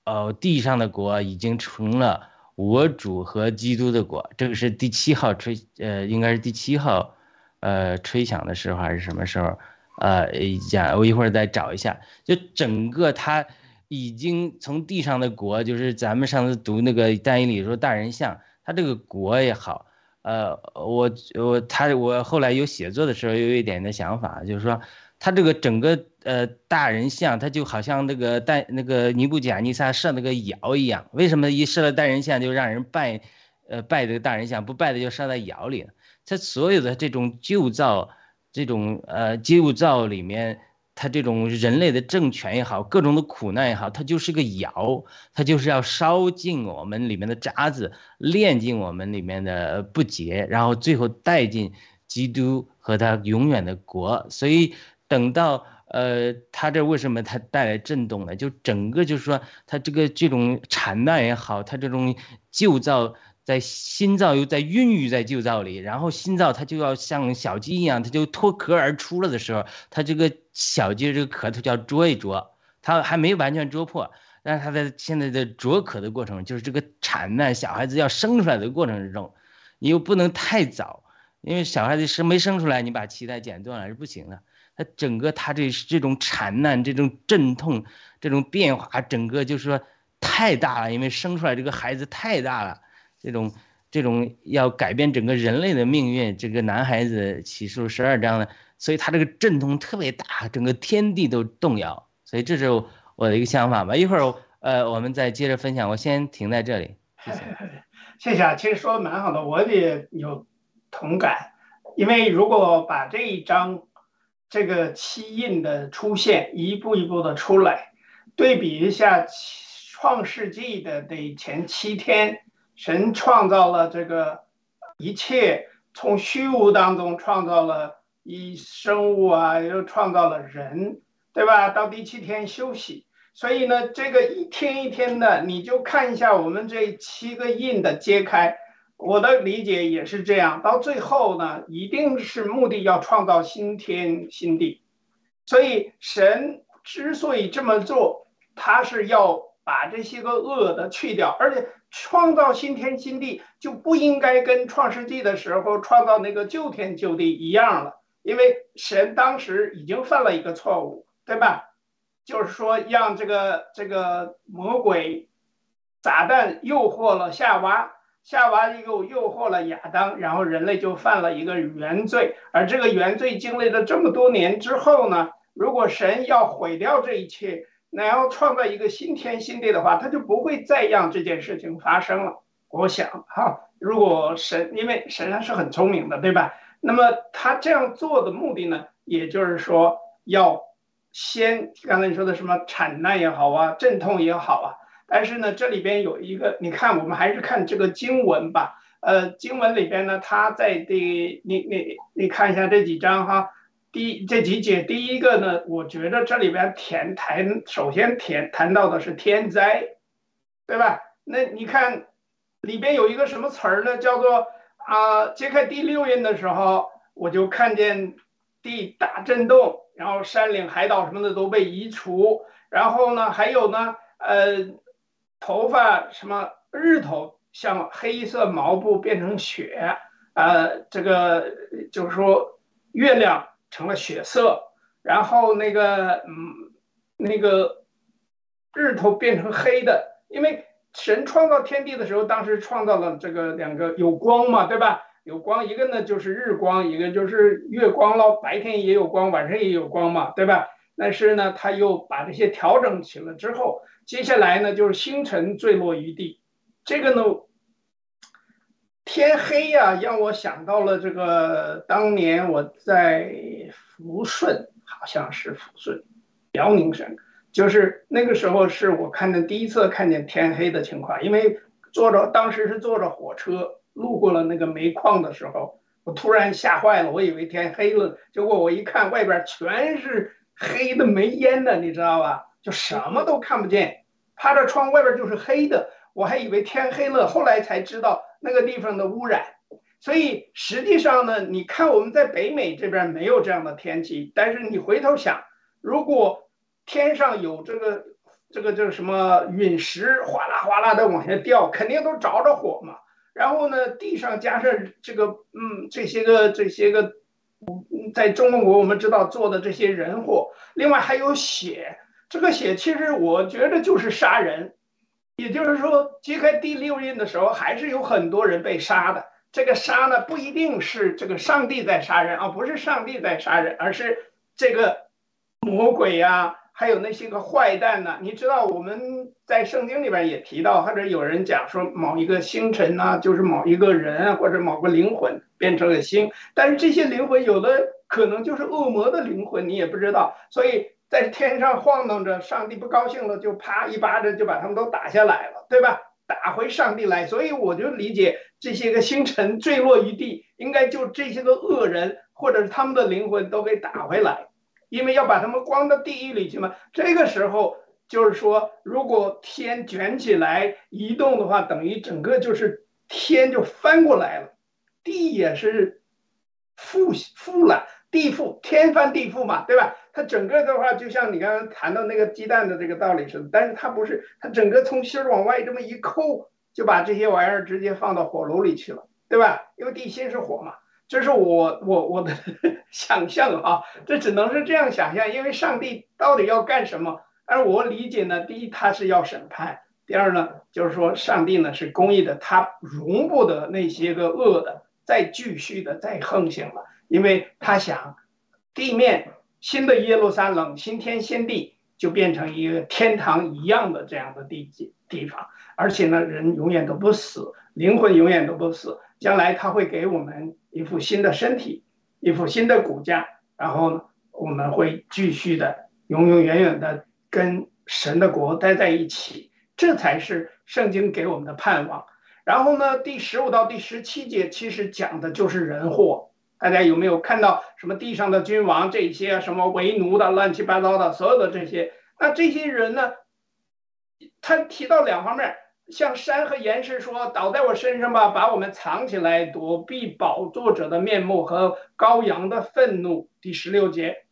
哦，地上的国已经成了我主和基督的国。这个是第七号吹，呃，应该是第七号，呃，吹响的时候还是什么时候？呃，讲我一会儿再找一下。就整个他已经从地上的国，就是咱们上次读那个单一里说大人像，他这个国也好，呃，我我他我后来有写作的时候有一点的想法，就是说。他这个整个呃大人像，他就好像那个带那个尼布甲尼撒设那个窑一样。为什么一设了大人像就让人拜，呃拜这个大人像，不拜的就设在窑里？他所有的这种旧造，这种呃旧造里面，他这种人类的政权也好，各种的苦难也好，它就是个窑，它就是要烧尽我们里面的渣子，炼尽我们里面的不洁，然后最后带进基督和他永远的国。所以。等到呃，他这为什么他带来震动呢？就整个就是说，他这个这种产难也好，他这种旧造在新造又在孕育在旧造里，然后新造它就要像小鸡一样，它就脱壳而出了的时候，它这个小鸡这个壳它就要啄一啄，它还没完全啄破，但是它在现在的啄壳的过程，就是这个产难小孩子要生出来的过程之中，你又不能太早，因为小孩子生没生出来，你把脐带剪断了是不行的。它整个它这这种产难、这种阵痛、这种变化，整个就是说太大了，因为生出来这个孩子太大了，这种这种要改变整个人类的命运，这个男孩子起诉十二章的，所以他这个阵痛特别大，整个天地都动摇，所以这是我的一个想法吧。一会儿呃我们再接着分享，我先停在这里，谢谢。[LAUGHS] 谢谢啊，其实说的蛮好的，我也有同感，因为如果把这一章。这个七印的出现，一步一步的出来，对比一下创世纪的得前七天，神创造了这个一切，从虚无当中创造了一生物啊，又创造了人，对吧？到第七天休息，所以呢，这个一天一天的，你就看一下我们这七个印的揭开。我的理解也是这样，到最后呢，一定是目的要创造新天新地，所以神之所以这么做，他是要把这些个恶的去掉，而且创造新天新地就不应该跟创世纪的时候创造那个旧天旧地一样了，因为神当时已经犯了一个错误，对吧？就是说让这个这个魔鬼撒旦诱惑了夏娃。夏娃又诱惑了亚当，然后人类就犯了一个原罪。而这个原罪经历了这么多年之后呢，如果神要毁掉这一切，然后创造一个新天新地的话，他就不会再让这件事情发生了。我想哈，如果神，因为神还是很聪明的，对吧？那么他这样做的目的呢，也就是说要先刚才你说的什么产难也好啊，阵痛也好啊。但是呢，这里边有一个，你看，我们还是看这个经文吧。呃，经文里边呢，他在第你你你看一下这几章哈，第这几节，第一个呢，我觉得这里边填谈首先填谈到的是天灾，对吧？那你看里边有一个什么词儿呢？叫做啊，揭开第六印的时候，我就看见地大震动，然后山岭海岛什么的都被移除，然后呢，还有呢，呃。头发什么日头像黑色毛布变成雪，呃，这个就是说月亮成了血色，然后那个嗯那个日头变成黑的，因为神创造天地的时候，当时创造了这个两个有光嘛，对吧？有光，一个呢就是日光，一个就是月光喽。白天也有光，晚上也有光嘛，对吧？但是呢，他又把这些调整起了之后。接下来呢，就是星辰坠落于地，这个呢，天黑呀，让我想到了这个当年我在抚顺，好像是抚顺，辽宁省，就是那个时候是我看见第一次看见天黑的情况，因为坐着当时是坐着火车路过了那个煤矿的时候，我突然吓坏了，我以为天黑了，结果我一看外边全是黑的煤烟的，你知道吧？就什么都看不见，趴着窗外边就是黑的，我还以为天黑了，后来才知道那个地方的污染。所以实际上呢，你看我们在北美这边没有这样的天气，但是你回头想，如果天上有这个这个叫什么陨石哗啦哗啦的往下掉，肯定都着着火嘛。然后呢，地上加上这个嗯这些个这些个，在中国我们知道做的这些人祸，另外还有血。这个血其实我觉得就是杀人，也就是说揭开第六印的时候，还是有很多人被杀的。这个杀呢，不一定是这个上帝在杀人啊，不是上帝在杀人，而是这个魔鬼呀，还有那些个坏蛋呢。你知道我们在圣经里边也提到，或者有人讲说某一个星辰呐，就是某一个人或者某个灵魂变成了星，但是这些灵魂有的可能就是恶魔的灵魂，你也不知道，所以。在天上晃动着，上帝不高兴了，就啪一巴掌就把他们都打下来了，对吧？打回上帝来，所以我就理解这些个星辰坠落于地，应该就这些个恶人或者是他们的灵魂都给打回来，因为要把他们关到地狱里去嘛。这个时候就是说，如果天卷起来移动的话，等于整个就是天就翻过来了，地也是覆覆了。地覆天翻地覆嘛，对吧？它整个的话就像你刚刚谈到那个鸡蛋的这个道理似的，但是它不是，它整个从心儿往外这么一扣，就把这些玩意儿直接放到火炉里去了，对吧？因为地心是火嘛，这是我我我的 [LAUGHS] 想象啊，这只能是这样想象，因为上帝到底要干什么？而我理解呢，第一他是要审判，第二呢就是说上帝呢是公义的，他容不得那些个恶的再继续的再横行了。因为他想，地面新的耶路撒冷新天新地就变成一个天堂一样的这样的地地方，而且呢，人永远都不死，灵魂永远都不死。将来他会给我们一副新的身体，一副新的骨架，然后呢，我们会继续的永永远远的跟神的国待在一起，这才是圣经给我们的盼望。然后呢，第十五到第十七节其实讲的就是人祸。大家有没有看到什么地上的君王这些什么为奴的乱七八糟的所有的这些？那这些人呢？他提到两方面，像山和岩石说倒在我身上吧，把我们藏起来，躲避宝座者的面目和羔羊的愤怒。第十六节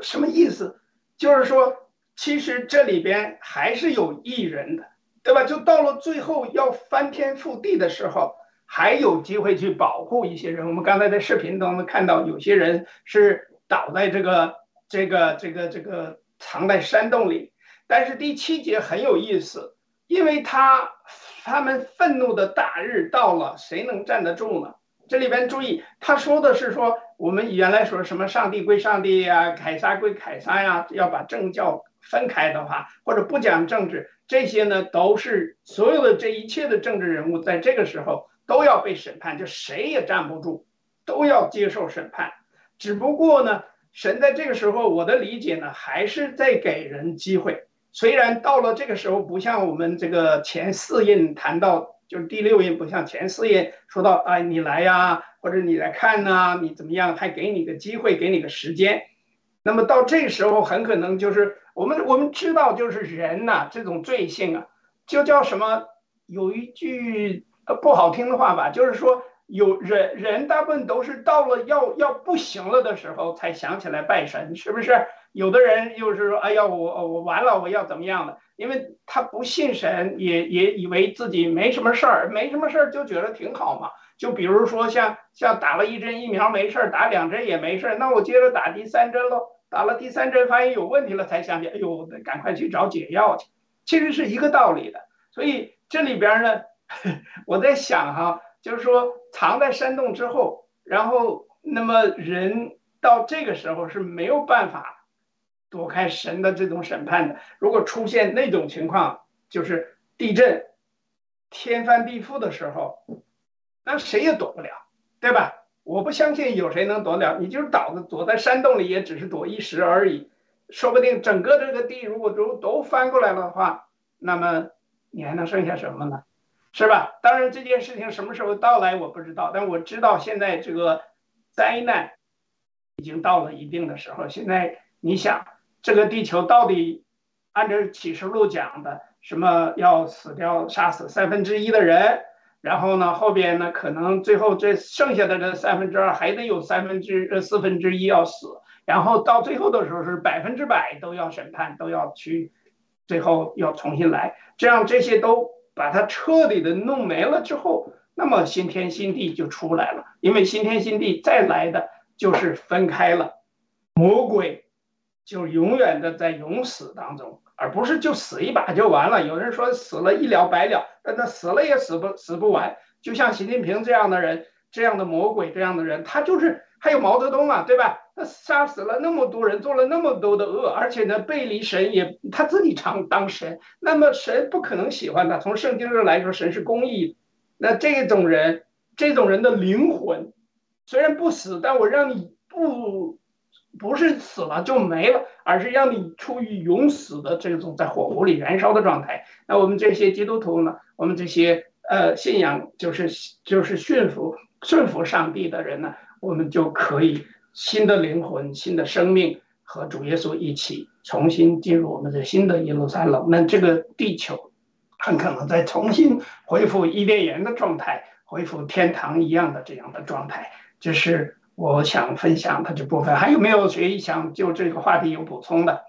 什么意思？就是说，其实这里边还是有异人的，对吧？就到了最后要翻天覆地的时候。还有机会去保护一些人。我们刚才在视频当中看到，有些人是倒在这个、这个、这个、这个藏在山洞里。但是第七节很有意思，因为他他们愤怒的大日到了，谁能站得住呢？这里边注意，他说的是说我们原来说什么上帝归上帝呀，凯撒归凯撒呀，要把政教分开的话，或者不讲政治，这些呢都是所有的这一切的政治人物在这个时候都要被审判，就谁也站不住，都要接受审判。只不过呢，神在这个时候，我的理解呢，还是在给人机会。虽然到了这个时候，不像我们这个前四印谈到，就是第六印不像前四印说到，哎，你来呀，或者你来看呐，你怎么样，还给你个机会，给你个时间。那么到这时候，很可能就是我们我们知道，就是人呐，这种罪性啊，就叫什么？有一句不好听的话吧，就是说，有人人大部分都是到了要要不行了的时候，才想起来拜神，是不是？有的人又是说，哎呀，我我完了，我要怎么样的？因为他不信神，也也以为自己没什么事儿，没什么事儿就觉得挺好嘛。就比如说像像打了一针疫苗没事儿，打两针也没事儿，那我接着打第三针喽。打了第三针发现有问题了，才想起，哎呦，赶快去找解药去。其实是一个道理的。所以这里边呢，[LAUGHS] 我在想哈，就是说藏在山洞之后，然后那么人到这个时候是没有办法。躲开神的这种审判的，如果出现那种情况，就是地震、天翻地覆的时候，那谁也躲不了，对吧？我不相信有谁能躲得了，你就是倒着躲在山洞里，也只是躲一时而已。说不定整个这个地如果都都翻过来了的话，那么你还能剩下什么呢？是吧？当然这件事情什么时候到来我不知道，但我知道现在这个灾难已经到了一定的时候。现在你想。这个地球到底按照启示录讲的，什么要死掉、杀死三分之一的人，然后呢，后边呢，可能最后这剩下的这三分之二还得有三分之呃四分之一要死，然后到最后的时候是百分之百都要审判，都要去，最后要重新来，这样这些都把它彻底的弄没了之后，那么新天新地就出来了，因为新天新地再来的就是分开了，魔鬼。就永远的在永死当中，而不是就死一把就完了。有人说死了一了百了，但他死了也死不死不完。就像习近平这样的人，这样的魔鬼，这样的人，他就是还有毛泽东啊，对吧？他杀死了那么多人，做了那么多的恶，而且呢，背离神也他自己常当神，那么神不可能喜欢他。从圣经上来说，神是公义。那这种人，这种人的灵魂虽然不死，但我让你不。不是死了就没了，而是让你处于永死的这种在火湖里燃烧的状态。那我们这些基督徒呢？我们这些呃信仰就是就是驯服顺服上帝的人呢，我们就可以新的灵魂、新的生命和主耶稣一起重新进入我们的新的耶路撒冷。那这个地球很可能再重新恢复伊甸园的状态，恢复天堂一样的这样的状态。这是。我想分享的这部分，还有没有谁想就这个话题有补充的？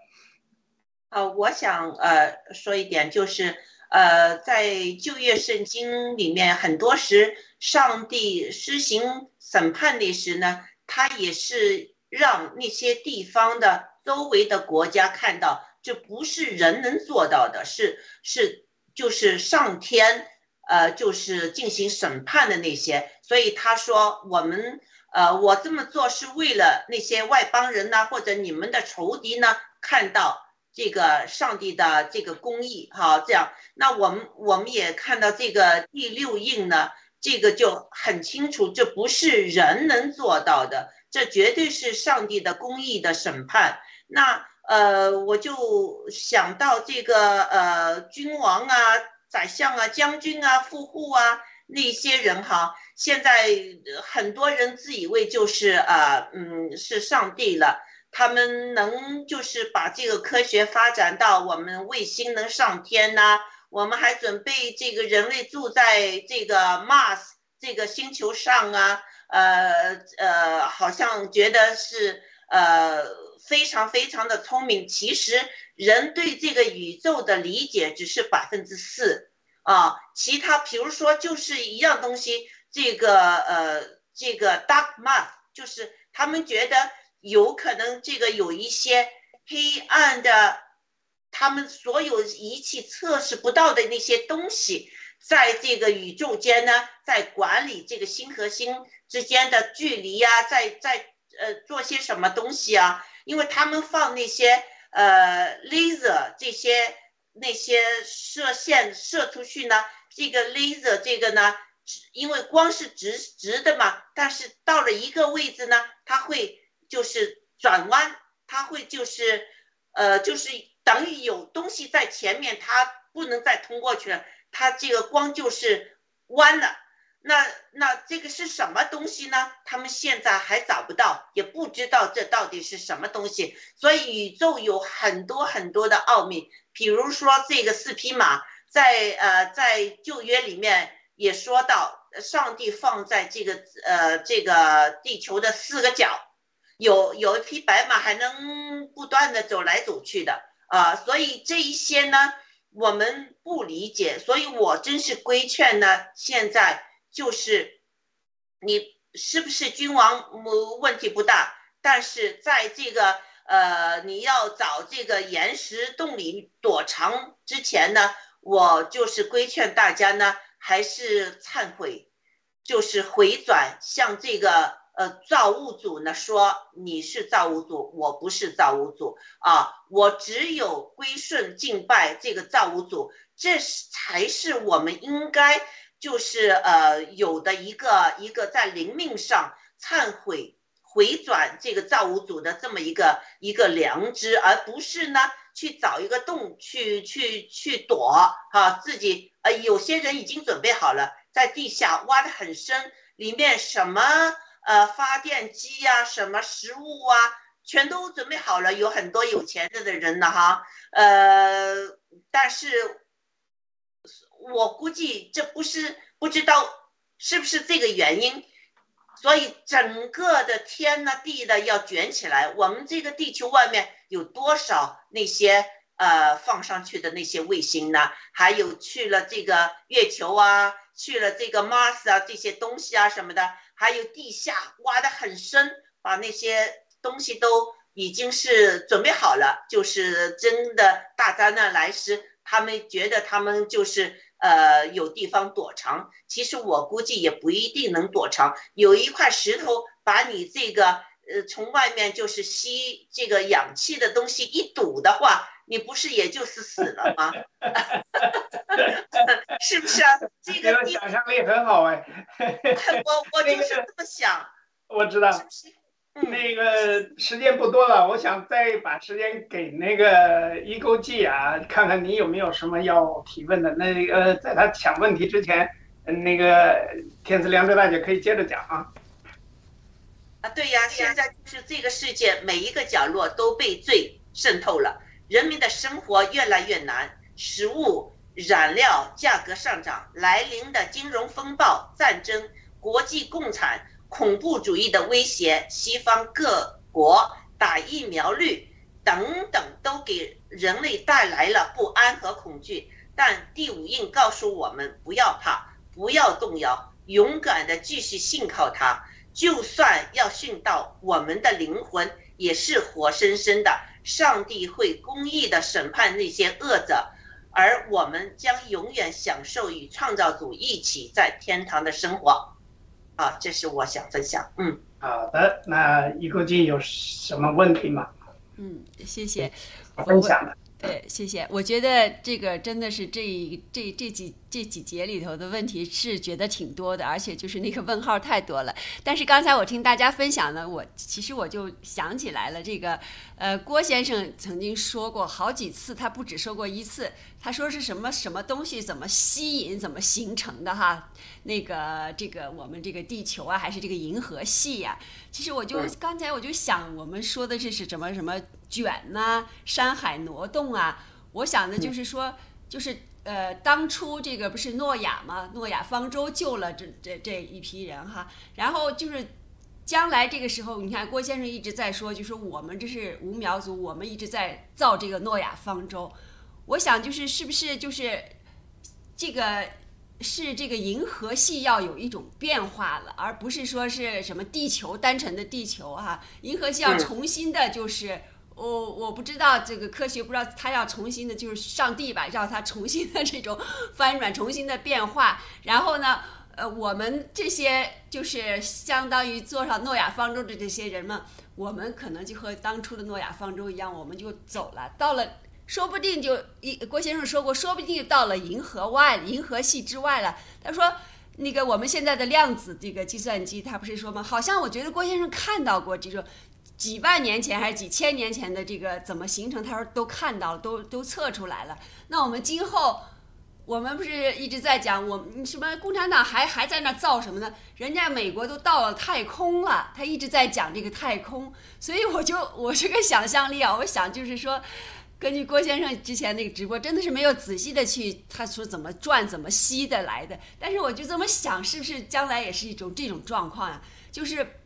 呃，我想呃说一点，就是呃在旧约圣经里面，很多时上帝施行审判的时呢，他也是让那些地方的周围的国家看到，这不是人能做到的，是是就是上天呃就是进行审判的那些，所以他说我们。呃，我这么做是为了那些外邦人呢，或者你们的仇敌呢，看到这个上帝的这个公义，哈，这样，那我们我们也看到这个第六印呢，这个就很清楚，这不是人能做到的，这绝对是上帝的公义的审判。那呃，我就想到这个呃，君王啊、宰相啊、将军啊、富户啊那些人哈。现在很多人自以为就是啊，嗯，是上帝了。他们能就是把这个科学发展到我们卫星能上天呐，我们还准备这个人类住在这个 Mars 这个星球上啊，呃呃，好像觉得是呃非常非常的聪明。其实人对这个宇宙的理解只是百分之四啊，其他比如说就是一样东西。这个呃，这个 dark Mass 就是他们觉得有可能这个有一些黑暗的他们所有仪器测试不到的那些东西，在这个宇宙间呢，在管理这个星和星之间的距离呀、在在呃做些什么东西啊？因为他们放那些呃 laser 这些那些射线射出去呢，这个 laser 这个呢，因为光是直直的嘛，但是到了一个位置呢，它会就是转弯，它会就是呃就是等于有东西在前面，它不能再通过去了，它这个光就是弯了。那那这个是什么东西呢？他们现在还找不到，也不知道这到底是什么东西。所以宇宙有很多很多的奥秘，比如说这个四匹马，在呃在旧约里面也说到，上帝放在这个呃这个地球的四个角，有有一匹白马还能不断的走来走去的啊、所以这一些呢我们不理解，所以我真是规劝呢，现在。就是你是不是君王，问题不大，但是在这个呃，你要找这个岩石洞里躲藏之前呢，我就是规劝大家呢，还是忏悔，就是回转向这个呃造物主呢说，你是造物主，我不是造物主啊，我只有归顺敬拜这个造物主，这是才是我们应该。就是呃有的一个一个在灵命上忏悔回转这个造物主的这么一个一个良知，而不是呢去找一个洞去去去躲哈、自己呃有些人已经准备好了，在地下挖得很深，里面什么呃发电机呀、什么食物啊，全都准备好了，有很多有钱的的人呢哈，呃，但是。我估计这不是不知道是不是这个原因，所以整个的天呢地的要卷起来。我们这个地球外面有多少那些呃放上去的那些卫星呢？还有去了这个月球啊，去了这个 Mars 啊这些东西啊什么的，还有地下挖得很深，把那些东西都已经是准备好了，就是真的大灾难来时，他们觉得他们就是。呃，有地方躲藏，其实我估计也不一定能躲藏。有一块石头把你这个呃从外面就是吸这个氧气的东西一堵的话，你不是也就是死了吗？[LAUGHS] 是不是啊？这这个想象力很好哎。[LAUGHS] 我我就是这么想，我知道。是不是？嗯那个时间不多了，我想再把时间给那个一勾记啊，看看你有没有什么要提问的。那个在他想问题之前，嗯那个天赐良知大姐可以接着讲啊。啊，对呀，现在就是这个世界每一个角落都被罪渗透了，人民的生活越来越难，食物、燃料价格上涨，来临的金融风暴、战争、国际共产、恐怖主义的威胁，西方各国打疫苗率等等，都给人类带来了不安和恐惧。但第五印告诉我们，不要怕，不要动摇，勇敢的继续信靠他。就算要殉道，我们的灵魂也是活生生的。上帝会公义的审判那些恶者，而我们将永远享受与创造主一起在天堂的生活。啊，这是我想分享。嗯，好的，那一勾记有什么问题吗？嗯，谢谢。分享的。对，谢谢。我觉得这个真的是这这这几这几节里头的问题是觉得挺多的，而且就是那个问号太多了。但是刚才我听大家分享呢，我其实我就想起来了，这个呃郭先生曾经说过好几次，他不止说过一次，他说是什么什么东西怎么吸引怎么形成的哈，那个这个我们这个地球啊，还是这个银河系呀、其实我就刚才我就想，我们说的这是什么什么卷呐、山海挪动啊，我想的就是说，就是呃，当初这个不是诺亚吗，诺亚方舟救了这这这一批人哈，然后就是将来这个时候，你看郭先生一直在说，就是我们这是无苗族，我们一直在造这个诺亚方舟，我想就是是不是就是这个是这个银河系要有一种变化了，而不是说是什么地球单纯的地球哈、银河系要嗯重新的就是我我不知道这个科学不知道他要重新的，就是上帝吧，让他重新的 [LAUGHS] 这种翻转，重新的变化。然后呢，呃，我们这些就是相当于坐上诺亚方舟的这些人们，我们可能就和当初的诺亚方舟一样，我们就走了，到了，说不定就一郭先生说过，说不定就到了银河外、银河系之外了。他说。那个我们现在的量子这个计算机，他不是说吗？好像我觉得郭先生看到过这种几万年前还是几千年前的这个怎么形成，他说都看到了，都都测出来了。那我们今后，我们不是一直在讲，我们什么共产党还还在那造什么呢？人家美国都到了太空了，他一直在讲这个太空，所以我就我这个想象力啊，我想就是说。根据郭先生之前那个直播，真的是没有仔细的去他说怎么转怎么吸的来的。但是我就这么想，是不是将来也是一种这种状况呀？就是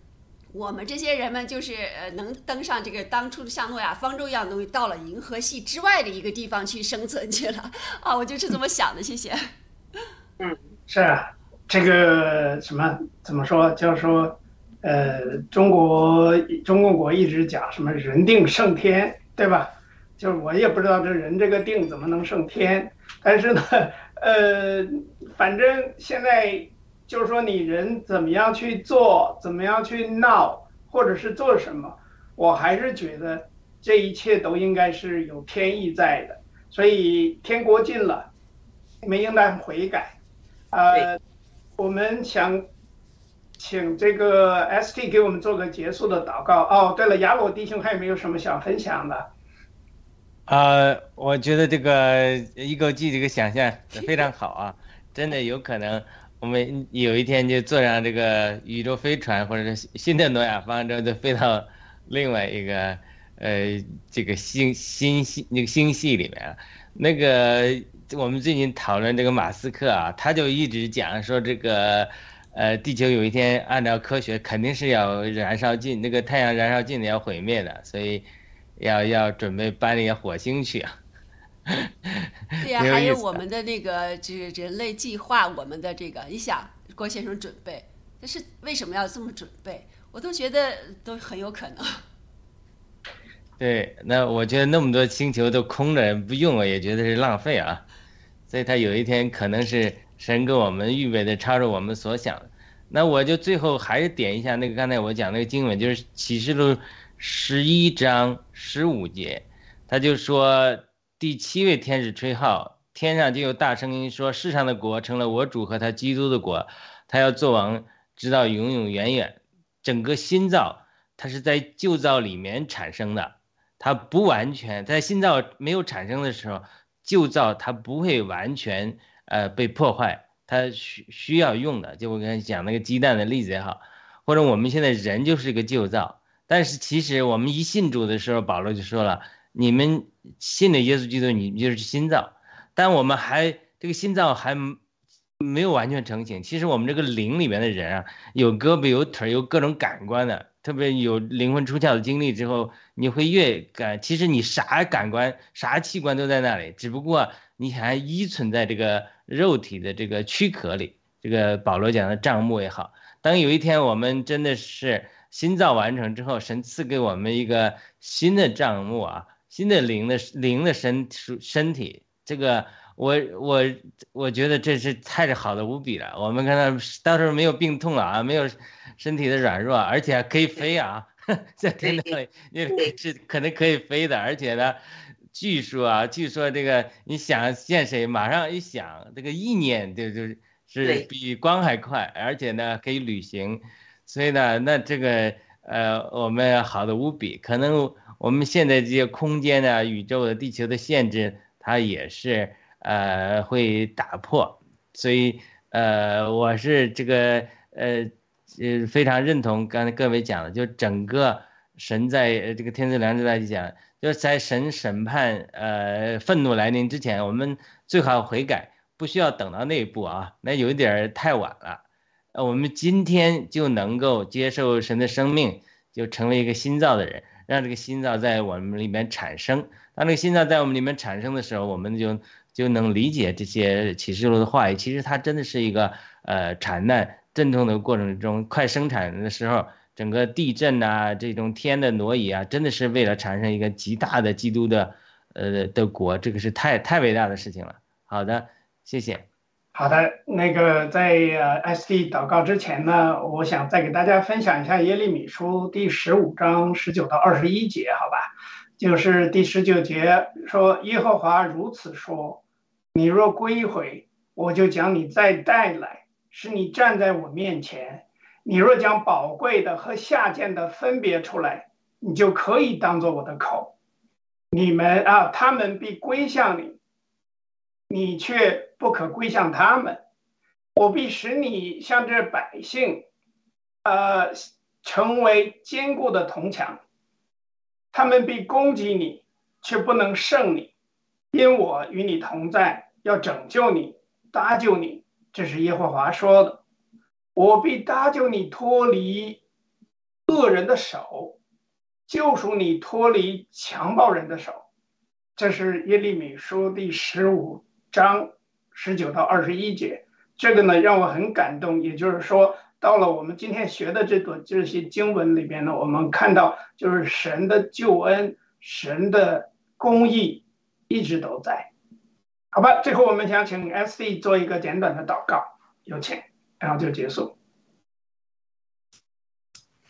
我们这些人们，就是呃能登上这个当初的像诺亚方舟一样的东西，到了银河系之外的一个地方去生存去了 [LAUGHS] 啊！我就是这么想的。谢谢。嗯，是啊，这个什么怎么说？就是说，呃，中国中共国一直讲什么人定胜天，对吧？就是我也不知道这人这个定怎么能胜天，但是呢，呃，反正现在就是说你人怎么样去做，怎么样去闹，或者是做什么，我还是觉得这一切都应该是有天意在的。所以天国近了，你们应当悔改。呃，我们想请这个 ST 给我们做个结束的祷告。哦，对了，雅鲁弟兄还有没有什么想分享的？啊，我觉得这个一个记这个想象非常好啊，真的有可能我们有一天就坐上这个宇宙飞船，或者是新的诺亚方舟，就飞到另外一个呃这个星星系那个星系里面。那个我们最近讨论这个马斯克啊，他就一直讲说这个呃地球有一天按照科学肯定是要燃烧尽，那个太阳燃烧尽的要毁灭的，所以。要要准备搬那个火星去啊？对呀，还有我们的那个就是人类计划，我们的这个，你想郭先生准备，但是为什么要这么准备？我都觉得都很有可能。[LAUGHS] 对，那我觉得那么多星球都空着不用，我也觉得是浪费啊。所以他有一天可能是神给我们预备的超出我们所想。那我就最后还是点一下那个刚才我讲那个经文，就是启示录。十一章十五节，他就说第七位天使吹号，天上就有大声音说：世上的国成了我主和他基督的国，他要做王，直到永永远远。整个新造，它是在旧造里面产生的，它不完全在新造没有产生的时候，旧造它不会完全呃被破坏，它需需要用的。就我刚才讲那个鸡蛋的例子也好，或者我们现在人就是一个旧造。但是其实我们一信主的时候，保罗就说了：“你们信的耶稣基督，你就是心脏。但我们还这个心脏还没有完全成型。其实我们这个灵里面的人啊，有胳膊有腿，有各种感官的。特别有灵魂出窍的经历之后，你会越感。其实你啥感官、啥器官都在那里，只不过你还依存在这个肉体的这个躯壳里。这个保罗讲的账目也好，当有一天我们真的是。心脏完成之后，神赐给我们一个新的账目啊，新的灵的灵的身身体。这个我我我觉得这是太好的无比了。我们看到到时候没有病痛了啊，没有身体的软弱，而且可以飞啊，[LAUGHS] 在天堂里也是可能可以飞的。而且呢，据说啊，据说这个你想见谁，马上一想，这个意念就就是是比光还快，而且呢可以旅行。所以呢，那这个呃，我们好的无比，可能我们现在这些空间呢、宇宙的、地球的限制，它也是呃会打破。所以呃，我是这个呃呃非常认同刚才各位讲的，就整个神在这个天赐良知来讲，就是在神审判呃愤怒来临之前，我们最好悔改，不需要等到那一步啊，那有一点太晚了。呃，我们今天就能够接受神的生命，就成为一个新造的人，让这个心脏在我们里面产生。当这个心脏在我们里面产生的时候，我们就就能理解这些启示录的话语。其实它真的是一个呃产难阵痛的过程中，快生产的时候，整个地震啊，这种天的挪移啊，真的是为了产生一个极大的基督的呃的国，这个是太太伟大的事情了。好的，谢谢。好的，那个在呃 SD 祷告之前呢，我想再给大家分享一下耶利米书第十五章十九到二十一节，好吧？就是第十九节说：“耶和华如此说，你若归回，我就将你再带来，使你站在我面前。你若将宝贵的和下贱的分别出来，你就可以当做我的口。你们啊，他们必归向你。”你却不可归向他们，我必使你像这百姓，呃，成为坚固的铜墙。他们必攻击你，却不能胜你，因我与你同在，要拯救你，搭救你。这是耶和华说的。我必搭救你脱离恶人的手，救赎你脱离强暴人的手。这是耶利米书第十五。章十九到二十一节，这个呢让我很感动。也就是说，到了我们今天学的这个这些经文里边呢，我们看到就是神的救恩、神的公义一直都在。好吧，最后我们想请 S D 做一个简短的祷告，有请，然后就结束。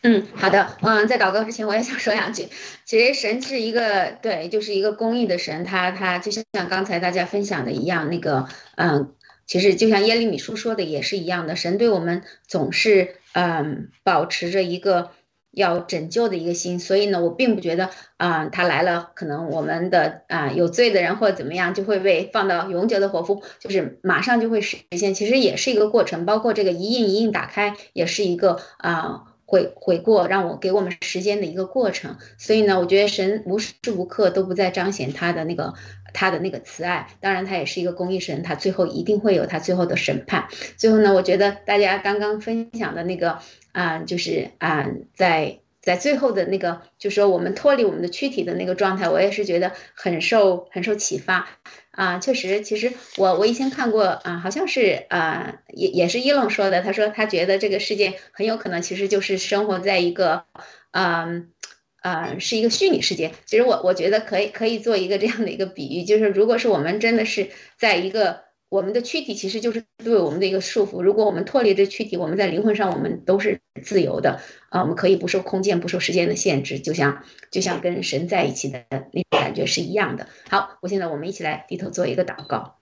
嗯，好的，嗯，在祷告之前，我也想说两句。其实神是一个，对，就是一个公义的神，他他就像刚才大家分享的一样，那个，嗯，其实就像耶利米书说的也是一样的，神对我们总是嗯保持着一个要拯救的一个心，所以呢，我并不觉得啊他来了，可能我们的啊有罪的人或者怎么样就会被放到永久的火湖，就是马上就会实现，其实也是一个过程，包括这个一印一印打开，也是一个啊。悔悔过，让我给我们时间的一个过程。所以呢，我觉得神无时无刻都不在彰显他的那个他的那个慈爱。当然，他也是一个公益神，他最后一定会有他最后的审判。最后呢，我觉得大家刚刚分享的那个啊，就是啊，在在最后的那个，就说我们脱离我们的躯体的那个状态，我也是觉得很受很受启发。啊，确实，其实我我以前看过啊，好像是啊，也也是伊隆说的，他说他觉得这个世界很有可能其实就是生活在一个，嗯，啊，是一个虚拟世界。其实我我觉得可以可以做一个这样的一个比喻，就是如果是我们真的是在一个。我们的躯体其实就是对我们的一个束缚。如果我们脱离这躯体，我们在灵魂上我们都是自由的啊，我们可以不受空间、不受时间的限制，就像就像跟神在一起的那种感觉是一样的。好，我现在我们一起来低头做一个祷告。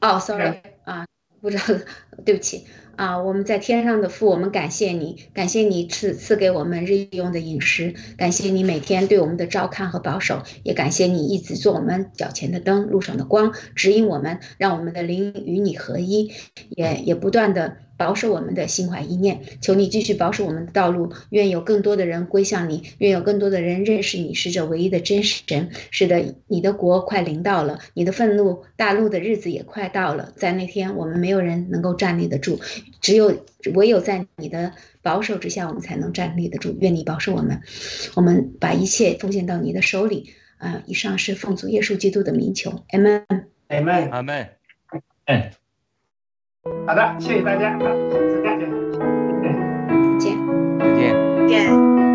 哦，sorry 啊，不知道，[LAUGHS] 对不起。啊，我们在天上的父，我们感谢你，感谢你赐赐给我们日用的饮食，感谢你每天对我们的照看和保守，也感谢你一直做我们脚前的灯，路上的光，指引我们，让我们的灵与你合一，也也不断的。保守我们的心怀意念，求你继续保守我们的道路。愿有更多的人归向你，愿有更多的人认识你是这唯一的真神。是的，你的国快临到了，你的愤怒大陆的日子也快到了。在那天，我们没有人能够站立得住，只有唯有在你的保守之下，我们才能站立得住。愿你保守我们，我们把一切奉献到你的手里。啊，以上是奉主耶稣基督的名求，Amen，Amen，阿门，嗯。好的，谢谢大家，好，下次再见，再见，再见，